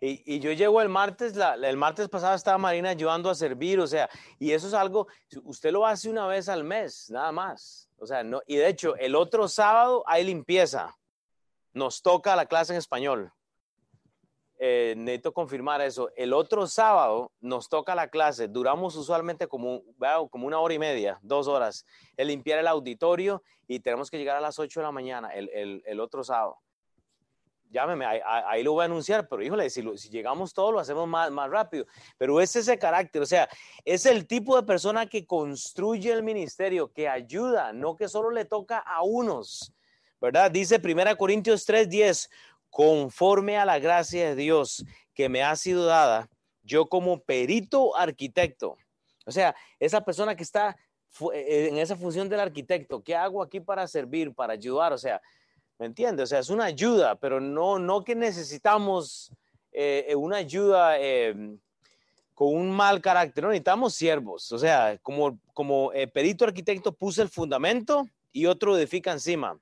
Y, y yo llego el martes, la- el martes pasado estaba Marina ayudando a servir, o sea, y eso es algo, usted lo hace una vez al mes, nada más. O sea, no, y de hecho, el otro sábado hay limpieza. Nos toca la clase en español. Eh, necesito confirmar eso. El otro sábado nos toca la clase. Duramos usualmente como, vea, como una hora y media, dos horas, el limpiar el auditorio y tenemos que llegar a las 8 de la mañana el, el- el otro sábado. Llámeme, ahí lo voy a anunciar, pero híjole, si, lo- si llegamos todos lo hacemos más, más rápido. Pero es ese carácter, o sea, es el tipo de persona que construye el ministerio, que ayuda, no que solo le toca a unos, ¿verdad? Dice 1 Corintios 3:10, conforme a la gracia de Dios que me ha sido dada, yo como perito arquitecto, o sea, esa persona que está eh, en esa función del arquitecto, ¿qué hago aquí para servir, para ayudar? O sea, ¿me entiendes? O sea, es una ayuda, pero no, no que necesitamos eh, eh, una ayuda eh, con un mal carácter, no necesitamos siervos, o sea, como, como perito arquitecto puse el fundamento y otro edifica encima,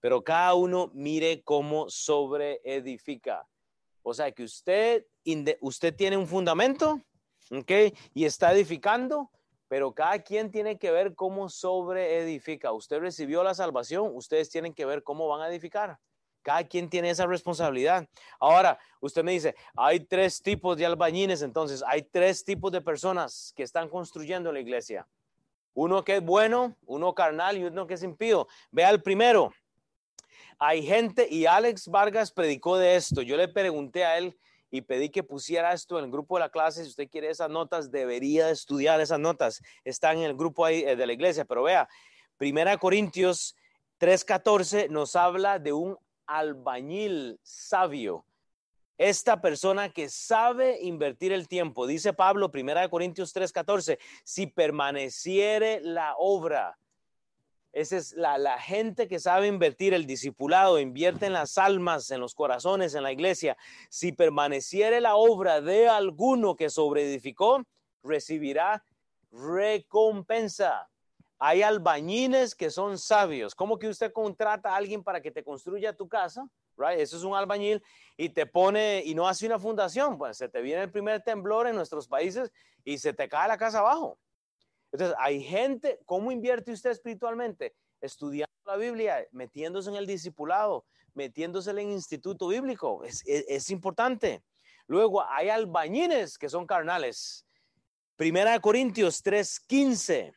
pero cada uno mire cómo sobre edifica. O sea que usted, usted tiene un fundamento, ¿ok? Y está edificando, pero cada quien tiene que ver cómo sobre edifica. Usted recibió la salvación, ustedes tienen que ver cómo van a edificar. Cada quien tiene esa responsabilidad. Ahora, usted me dice, hay tres tipos de albañiles, entonces hay tres tipos de personas que están construyendo la iglesia. Uno que es bueno, uno carnal y uno que es impío. Vea el primero. Hay gente, y Alex Vargas predicó de esto. Yo le pregunté a él y pedí que pusiera esto en el grupo de la clase. Si usted quiere esas notas, debería estudiar esas notas. Están en el grupo ahí eh, de la iglesia. Pero vea, Primera Corintios 3:14 nos habla de un albañil sabio. Esta persona que sabe invertir el tiempo, dice Pablo, 1 Corintios 3:14, si permaneciere la obra. Esa es la, gente que sabe invertir, el discipulado, invierte en las almas, en los corazones, en la iglesia. Si permaneciere la obra de alguno que sobreedificó, recibirá recompensa. Hay albañines que son sabios. ¿Cómo que usted contrata a alguien para que te construya tu casa? Right? Eso es un albañil y te pone y no hace una fundación. Pues se te viene el primer temblor en nuestros países y se te cae la casa abajo. Entonces, hay gente, ¿cómo invierte usted espiritualmente? Estudiando la Biblia, metiéndose en el discipulado, metiéndose en el instituto bíblico. Es, es, importante. Luego, hay albañines que son carnales. Primera de Corintios 3:15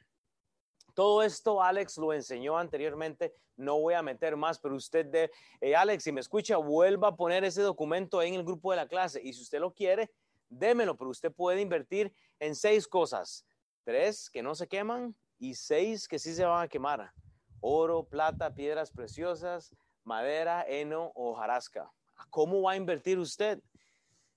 todo esto Alex lo enseñó anteriormente, no voy a meter más, pero usted de, eh, Alex, si me escucha, vuelva a poner ese documento en el grupo de la clase y si usted lo quiere, démelo, pero usted puede invertir en seis cosas, tres que no se queman y seis que sí se van a quemar, oro, plata, piedras preciosas, madera, heno o jarasca. ¿Cómo va a invertir usted?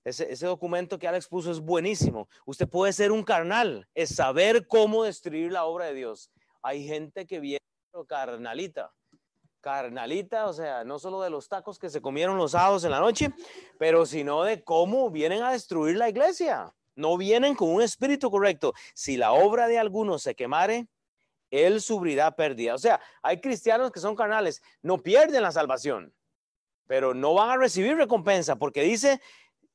Ese, ese, documento que Alex puso es buenísimo. Usted puede ser un carnal, es saber cómo destruir la obra de Dios. Hay gente que viene carnalita. Carnalita, o sea, no solo de los tacos que se comieron los sábados en la noche, pero sino de cómo vienen a destruir la iglesia. No vienen con un espíritu correcto. Si la obra de alguno se quemare, él sufrirá pérdida. O sea, hay cristianos que son carnales, no pierden la salvación, pero no van a recibir recompensa porque dice,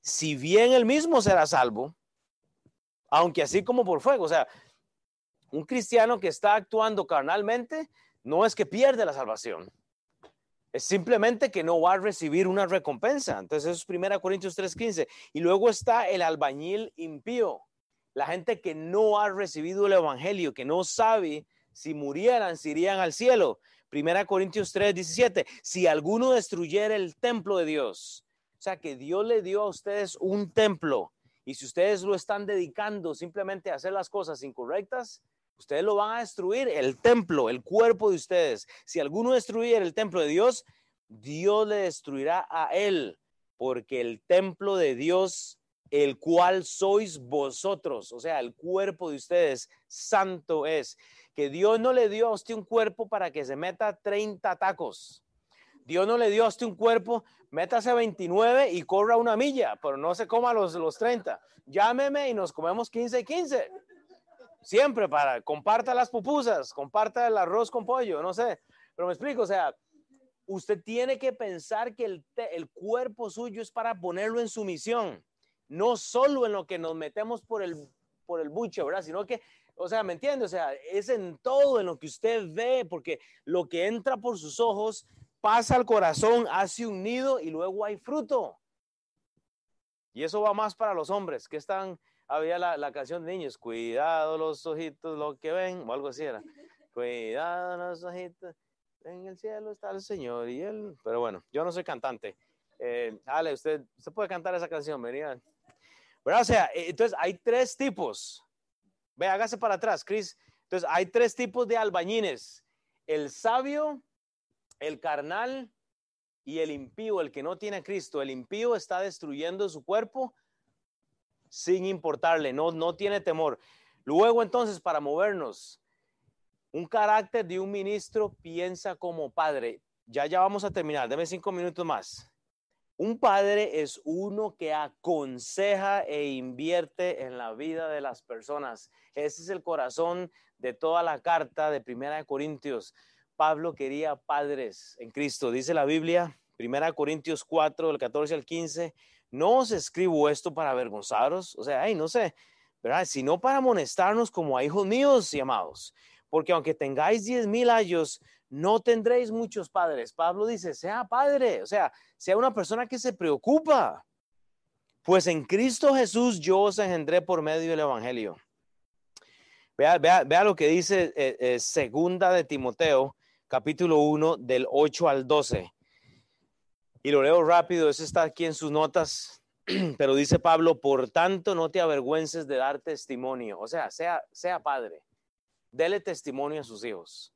si bien él mismo será salvo, aunque así como por fuego. O sea, un cristiano que está actuando carnalmente no es que pierde la salvación. Es simplemente que no va a recibir una recompensa. Entonces eso es 1 Corintios 3:15. Y luego está el albañil impío. La gente que no ha recibido el evangelio, que no sabe si murieran, si irían al cielo. 1 Corintios 3:17. Si alguno destruyera el templo de Dios. O sea que Dios le dio a ustedes un templo. Y si ustedes lo están dedicando simplemente a hacer las cosas incorrectas, Ustedes lo van a destruir, el templo, el cuerpo de ustedes. Si alguno destruyera el templo de Dios, Dios le destruirá a él, porque el templo de Dios, el cual sois vosotros, o sea, el cuerpo de ustedes, santo es. Que Dios no le dio a usted un cuerpo para que se meta 30 tacos. Dios no le dio a usted un cuerpo, métase 29 y corra una milla, pero no se coma los, los 30. Llámeme y nos comemos 15 y 15. Siempre para, comparta las pupusas, comparta el arroz con pollo, no sé. Pero me explico, o sea, usted tiene que pensar que el, el cuerpo suyo es para ponerlo en su misión, no solo en lo que nos metemos por el, por el buche, ¿verdad? Sino que, o sea, ¿me entiende? O sea, es en todo, en lo que usted ve, porque lo que entra por sus ojos pasa al corazón, hace un nido y luego hay fruto. Y eso va más para los hombres que están había la, la, canción de niños, cuidado los ojitos, lo que ven, o algo así era. <laughs> Cuidado los ojitos, en el cielo está el Señor y él. Pero bueno, yo no soy cantante. Eh, Ale, usted, usted puede cantar esa canción, venía. Pero, o sea, eh, entonces hay tres tipos. Ve, hágase para atrás, Chris. Entonces hay tres tipos de albañines. El sabio, el carnal y el impío, el que no tiene a Cristo. El impío está destruyendo su cuerpo sin importarle, no, no tiene temor. Luego entonces, para movernos, un carácter de un ministro piensa como padre. Ya, ya vamos a terminar, deme cinco minutos más. Un padre es uno que aconseja e invierte en la vida de las personas. Ese es el corazón de toda la carta de Primera de Corintios. Pablo quería padres en Cristo. Dice la Biblia, Primera Corintios 4, del 14 al 15, no os escribo esto para avergonzaros, o sea, ay, no sé, ¿verdad? Sino para amonestarnos como a hijos míos y amados. Porque aunque tengáis diez mil años, no tendréis muchos padres. Pablo dice, sea padre, o sea, sea una persona que se preocupa. Pues en Cristo Jesús yo os engendré por medio del Evangelio. Vea, vea, lo que dice eh, eh, segunda de Timoteo, capítulo 1, del 8 al 12. Y lo leo rápido, eso está aquí en sus notas, <clears throat> pero dice Pablo, por tanto no te avergüences de dar testimonio, o sea, sea, sea padre, dele testimonio a sus hijos.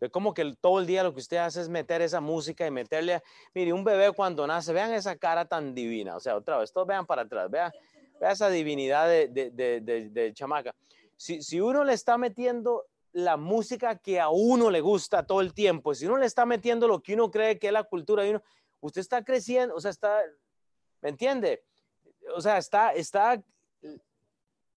Ve como que todo el día lo que usted hace es meter esa música y meterle, mire, un bebé cuando nace, vean esa cara tan divina, o sea, otra vez, todos vean para atrás, vean, vean esa divinidad de, de, de, de chamaca. Si, si uno le está metiendo la música que a uno le gusta todo el tiempo, si uno le está metiendo lo que uno cree que es la cultura de uno, usted está creciendo, o sea, está, ¿me entiende? O sea, está, está,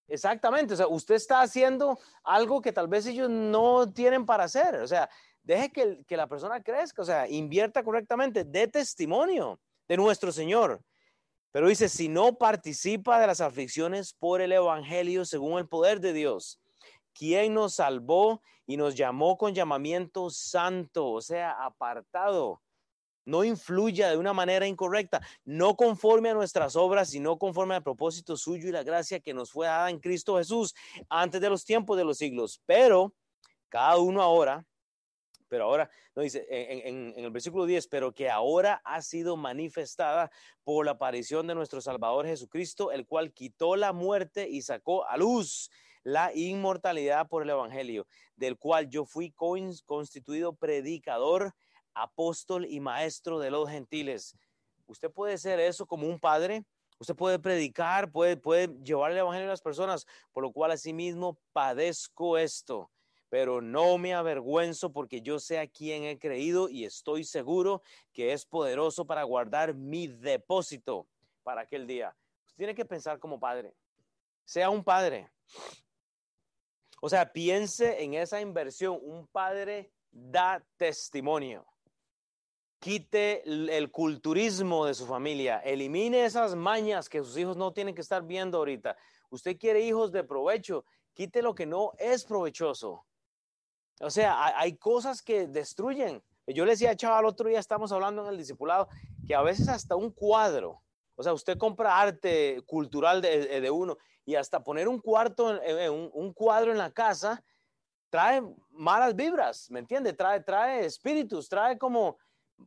exactamente, o sea, usted está haciendo algo que tal vez ellos no tienen para hacer, o sea, deje que, que la persona crezca, o sea, invierta correctamente, dé testimonio de nuestro Señor. Pero dice, si no participa de las aflicciones por el Evangelio según el poder de Dios, quien nos salvó y nos llamó con llamamiento santo, o sea, apartado no influya de una manera incorrecta, no conforme a nuestras obras, sino conforme al propósito suyo y la gracia que nos fue dada en Cristo Jesús antes de los tiempos de los siglos. Pero cada uno ahora, pero ahora, no dice en, el versículo 10, pero que ahora ha sido manifestada por la aparición de nuestro Salvador Jesucristo, el cual quitó la muerte y sacó a luz la inmortalidad por el Evangelio, del cual yo fui constituido predicador apóstol y maestro de los gentiles. Usted puede ser eso como un padre, usted puede predicar, puede, puede llevar el evangelio a las personas, por lo cual asimismo padezco esto, pero no me avergüenzo porque yo sé a quién he creído y estoy seguro que es poderoso para guardar mi depósito para aquel día. Usted tiene que pensar como padre, sea un padre. O sea, piense en esa inversión. Un padre da testimonio quite el culturismo de su familia, elimine esas mañas que sus hijos no tienen que estar viendo ahorita. Usted quiere hijos de provecho, quite lo que no es provechoso. O sea, hay, cosas que destruyen. Yo le decía a Chaval otro día, estamos hablando en el discipulado, que a veces hasta un cuadro, o sea, usted compra arte cultural de, uno y hasta poner un cuarto, un, cuadro en la casa, trae malas vibras, ¿me entiende? Trae, trae espíritus, trae como,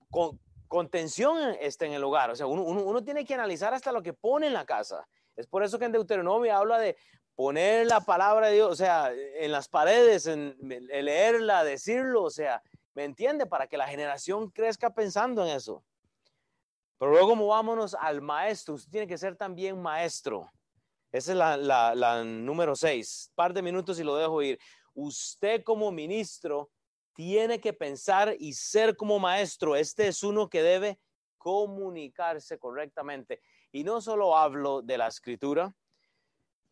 con, contención este, en el hogar. O sea, uno, uno, tiene que analizar hasta lo que pone en la casa. Es por eso que en Deuteronomio habla de poner la palabra de Dios, o sea, en las paredes, en, leerla, decirlo, o sea, ¿me entiende? Para que la generación crezca pensando en eso. Pero luego vámonos al maestro. Usted tiene que ser también maestro. Esa es la, número seis. Par de minutos y lo dejo ir. Usted como ministro tiene que pensar y ser como maestro. Este es uno que debe comunicarse correctamente. Y no solo hablo de la escritura,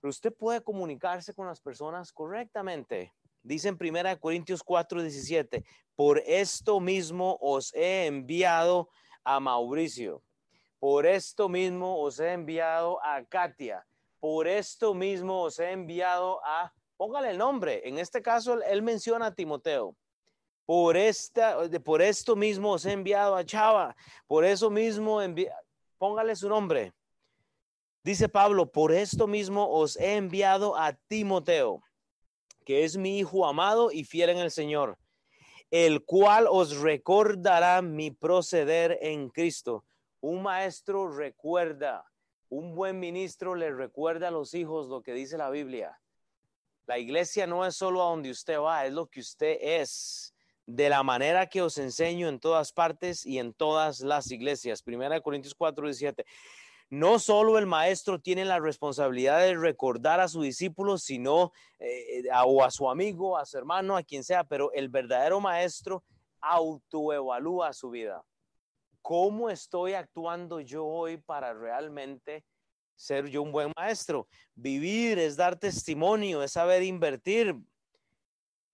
usted puede comunicarse con las personas correctamente. Dice en 1 Corintios 4, 17, por esto mismo os he enviado a Mauricio, por esto mismo os he enviado a Katia, por esto mismo os he enviado a, póngale el nombre, en este caso él menciona a Timoteo, por, esta, por esto mismo os he enviado a Chava. Por eso mismo, póngale su nombre. Dice Pablo, por esto mismo os he enviado a Timoteo, que es mi hijo amado y fiel en el Señor, el cual os recordará mi proceder en Cristo. Un maestro recuerda, un buen ministro le recuerda a los hijos lo que dice la Biblia. La iglesia no es solo a donde usted va, es lo que usted es de la manera que os enseño en todas partes y en todas las iglesias. Primera de Corintios 4, 17. No solo el maestro tiene la responsabilidad de recordar a su discípulo, sino eh, a, o a su amigo, a su hermano, a quien sea, pero el verdadero maestro autoevalúa su vida. ¿Cómo estoy actuando yo hoy para realmente ser yo un buen maestro? Vivir es dar testimonio, es saber invertir.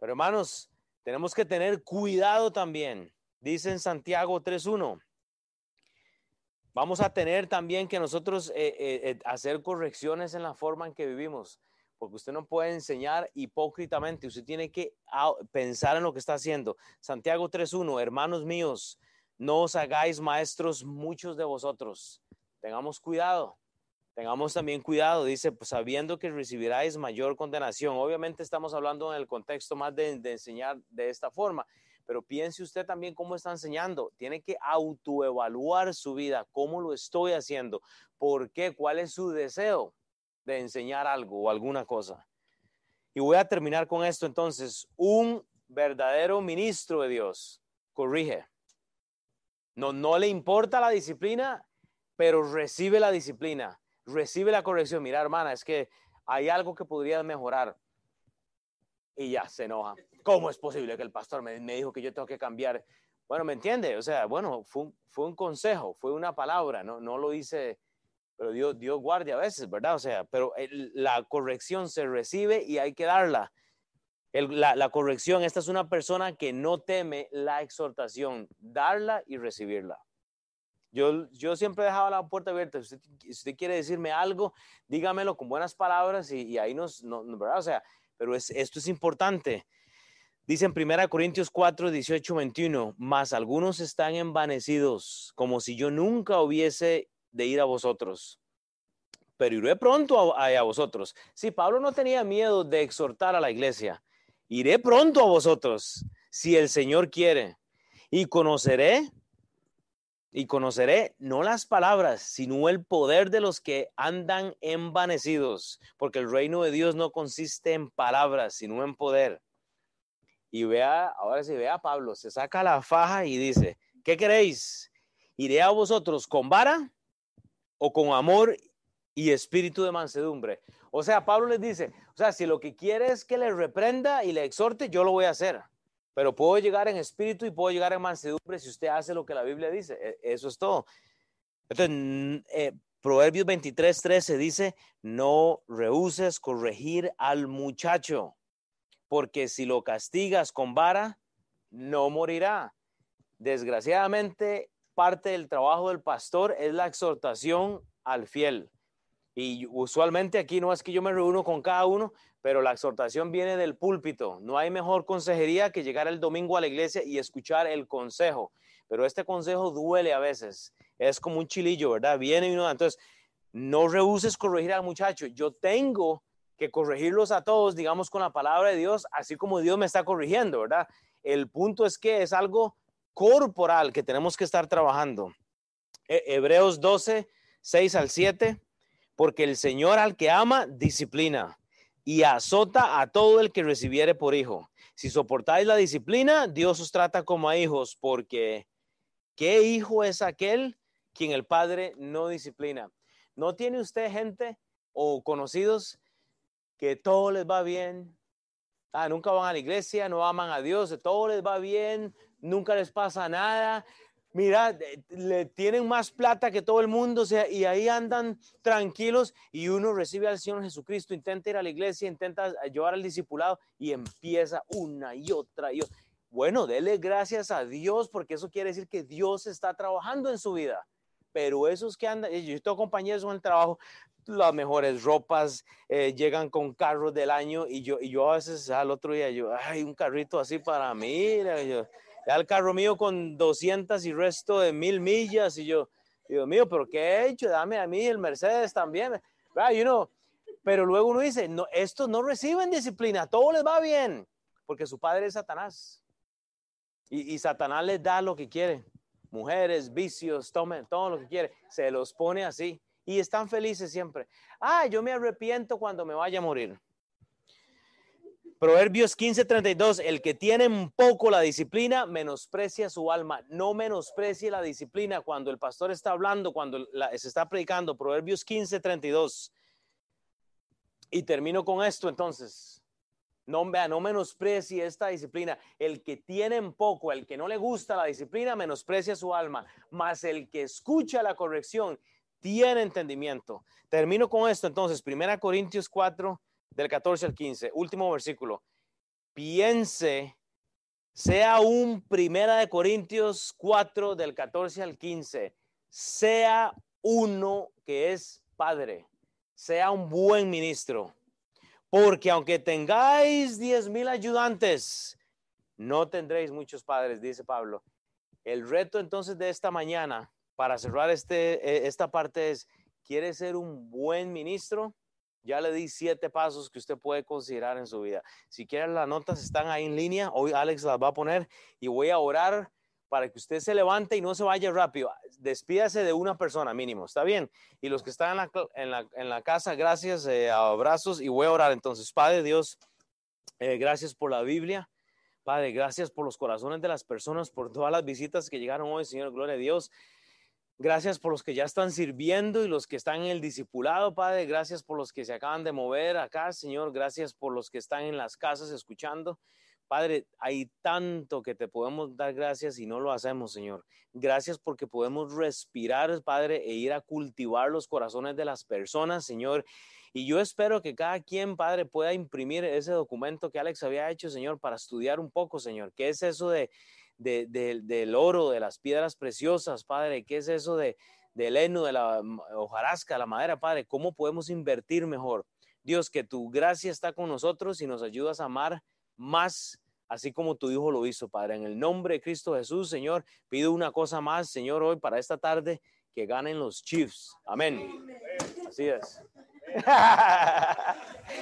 Pero hermanos, tenemos que tener cuidado también. Dice en Santiago 3.1. Vamos a tener también que nosotros eh, eh, eh, hacer correcciones en la forma en que vivimos, porque usted no puede enseñar hipócritamente, usted tiene que ah, pensar en lo que está haciendo. Santiago 3.1, hermanos míos, no os hagáis maestros muchos de vosotros. Tengamos cuidado, tengamos también cuidado, dice, pues, sabiendo que recibiráis mayor condenación. Obviamente estamos hablando en el contexto más de, de enseñar de esta forma, pero piense usted también cómo está enseñando. Tiene que autoevaluar su vida, cómo lo estoy haciendo, por qué, cuál es su deseo de enseñar algo o alguna cosa. Y voy a terminar con esto entonces. Un verdadero ministro de Dios corrige. No, no le importa la disciplina, pero recibe la disciplina, recibe la corrección. Mira, hermana, es que hay algo que podría mejorar. Y ya se enoja. ¿Cómo es posible que el pastor me, me dijo que yo tengo que cambiar? Bueno, ¿me entiende? O sea, bueno, fue un, fue un consejo, fue una palabra, no, no lo dice, pero Dios, Dios guardia a veces, ¿verdad? O sea, pero el, la corrección se recibe y hay que darla. El, la, la, corrección, esta es una persona que no teme la exhortación, darla y recibirla. Yo, yo siempre dejaba la puerta abierta. Si usted, si usted quiere decirme algo, dígamelo con buenas palabras y, y ahí nos, no, ¿verdad? O sea, pero es, esto es importante. Dice en 1 Corintios 4, 18, 21, mas algunos están envanecidos, como si yo nunca hubiese de ir a vosotros, pero iré pronto a, a, vosotros. Si Pablo no tenía miedo de exhortar a la iglesia, iré pronto a vosotros, si el Señor quiere, y conoceré, y conoceré no las palabras, sino el poder de los que andan envanecidos, porque el reino de Dios no consiste en palabras, sino en poder. Y vea, ahora sí, vea Pablo, se saca la faja y dice, ¿qué queréis? ¿Iré a vosotros con vara o con amor y espíritu de mansedumbre? O sea, Pablo les dice, o sea, si lo que quiere es que le reprenda y le exhorte, yo lo voy a hacer. Pero puedo llegar en espíritu y puedo llegar en mansedumbre si usted hace lo que la Biblia dice. Eso es todo. Entonces, eh, Proverbios 23, 13 dice, no rehuses corregir al muchacho porque si lo castigas con vara, no morirá. Desgraciadamente, parte del trabajo del pastor es la exhortación al fiel. Y usualmente aquí no es que yo me reúno con cada uno, pero la exhortación viene del púlpito. No hay mejor consejería que llegar el domingo a la iglesia y escuchar el consejo. Pero este consejo duele a veces. Es como un chilillo, ¿verdad? Viene y uno. Entonces, no rehuses corregir al muchacho. Yo tengo que corregirlos a todos, digamos, con la palabra de Dios, así como Dios me está corrigiendo, ¿verdad? El punto es que es algo corporal que tenemos que estar trabajando. Hebreos 12, 6 al 7, porque el Señor al que ama, disciplina y azota a todo el que recibiere por hijo. Si soportáis la disciplina, Dios os trata como a hijos, porque ¿qué hijo es aquel quien el Padre no disciplina? ¿No tiene usted gente o conocidos que todo les va bien. Ah, nunca van a la iglesia, no aman a Dios, todo les va bien, nunca les pasa nada. Mira, le tienen más plata que todo el mundo, o sea, y ahí andan tranquilos y uno recibe al Señor Jesucristo, intenta ir a la iglesia, intenta llevar al discipulado y empieza una y otra y. Bueno, dele gracias a Dios porque eso quiere decir que Dios está trabajando en su vida. Pero esos que andan, yo tengo compañeros en el trabajo, las mejores ropas, eh, llegan con carros del año y yo, y yo a veces al otro día, yo, ay, un carrito así para mí, yo, ya el carro mío con 200 y resto de mil millas y yo, Dios mío, pero ¿qué he hecho? Dame a mí el Mercedes también, you pero luego uno dice, no, estos no reciben disciplina, todo les va bien, porque su padre es Satanás. Y, y Satanás les da lo que quiere, mujeres, vicios, tomen todo lo que quiere, se los pone así y están felices siempre. Ah, yo me arrepiento cuando me vaya a morir. Proverbios 15:32, el que tiene un poco la disciplina menosprecia su alma. No menosprecie la disciplina cuando el pastor está hablando, cuando se está predicando. Proverbios 15:32. Y termino con esto entonces. No, vea, no menosprecie esta disciplina. El que tiene un poco, el que no le gusta la disciplina, menosprecia su alma. Mas el que escucha la corrección tiene entendimiento. Termino con esto entonces, 1 Corintios 4, del 14 al 15, último versículo. Piense, sea un Primera de Corintios 4, del 14 al 15, sea uno que es padre, sea un buen ministro. Porque aunque tengáis diez mil ayudantes, no tendréis muchos padres, dice Pablo. El reto entonces de esta mañana, para cerrar este, eh, esta parte es, ¿quiere ser un buen ministro? Ya le di siete pasos que usted puede considerar en su vida. Si quieren las notas están ahí en línea, hoy Alex las va a poner y voy a orar para que usted se levante y no se vaya rápido. Despídase de una persona mínimo, ¿está bien? Y los que están en la, casa, gracias, eh, abrazos y voy a orar entonces. Padre Dios, eh, gracias por la Biblia. Padre, gracias por los corazones de las personas, por todas las visitas que llegaron hoy, Señor, gloria a Dios. Gracias por los que ya están sirviendo y los que están en el discipulado, Padre. Gracias por los que se acaban de mover acá, Señor. Gracias por los que están en las casas escuchando. Padre, hay tanto que te podemos dar gracias y no lo hacemos, Señor. Gracias porque podemos respirar, Padre, e ir a cultivar los corazones de las personas, Señor. Y yo espero que cada quien, Padre, pueda imprimir ese documento que Alex había hecho, Señor, para estudiar un poco, Señor. ¿Qué es eso de, del oro, de las piedras preciosas, Padre? ¿Qué es eso de, del heno, de la hojarasca, la madera, Padre? ¿Cómo podemos invertir mejor? Dios, que tu gracia está con nosotros y nos ayudas a amar más así como tu Hijo lo hizo, Padre. En el nombre de Cristo Jesús, Señor, pido una cosa más, Señor, hoy para esta tarde, que ganen los Chiefs. Amén. Así es. <laughs>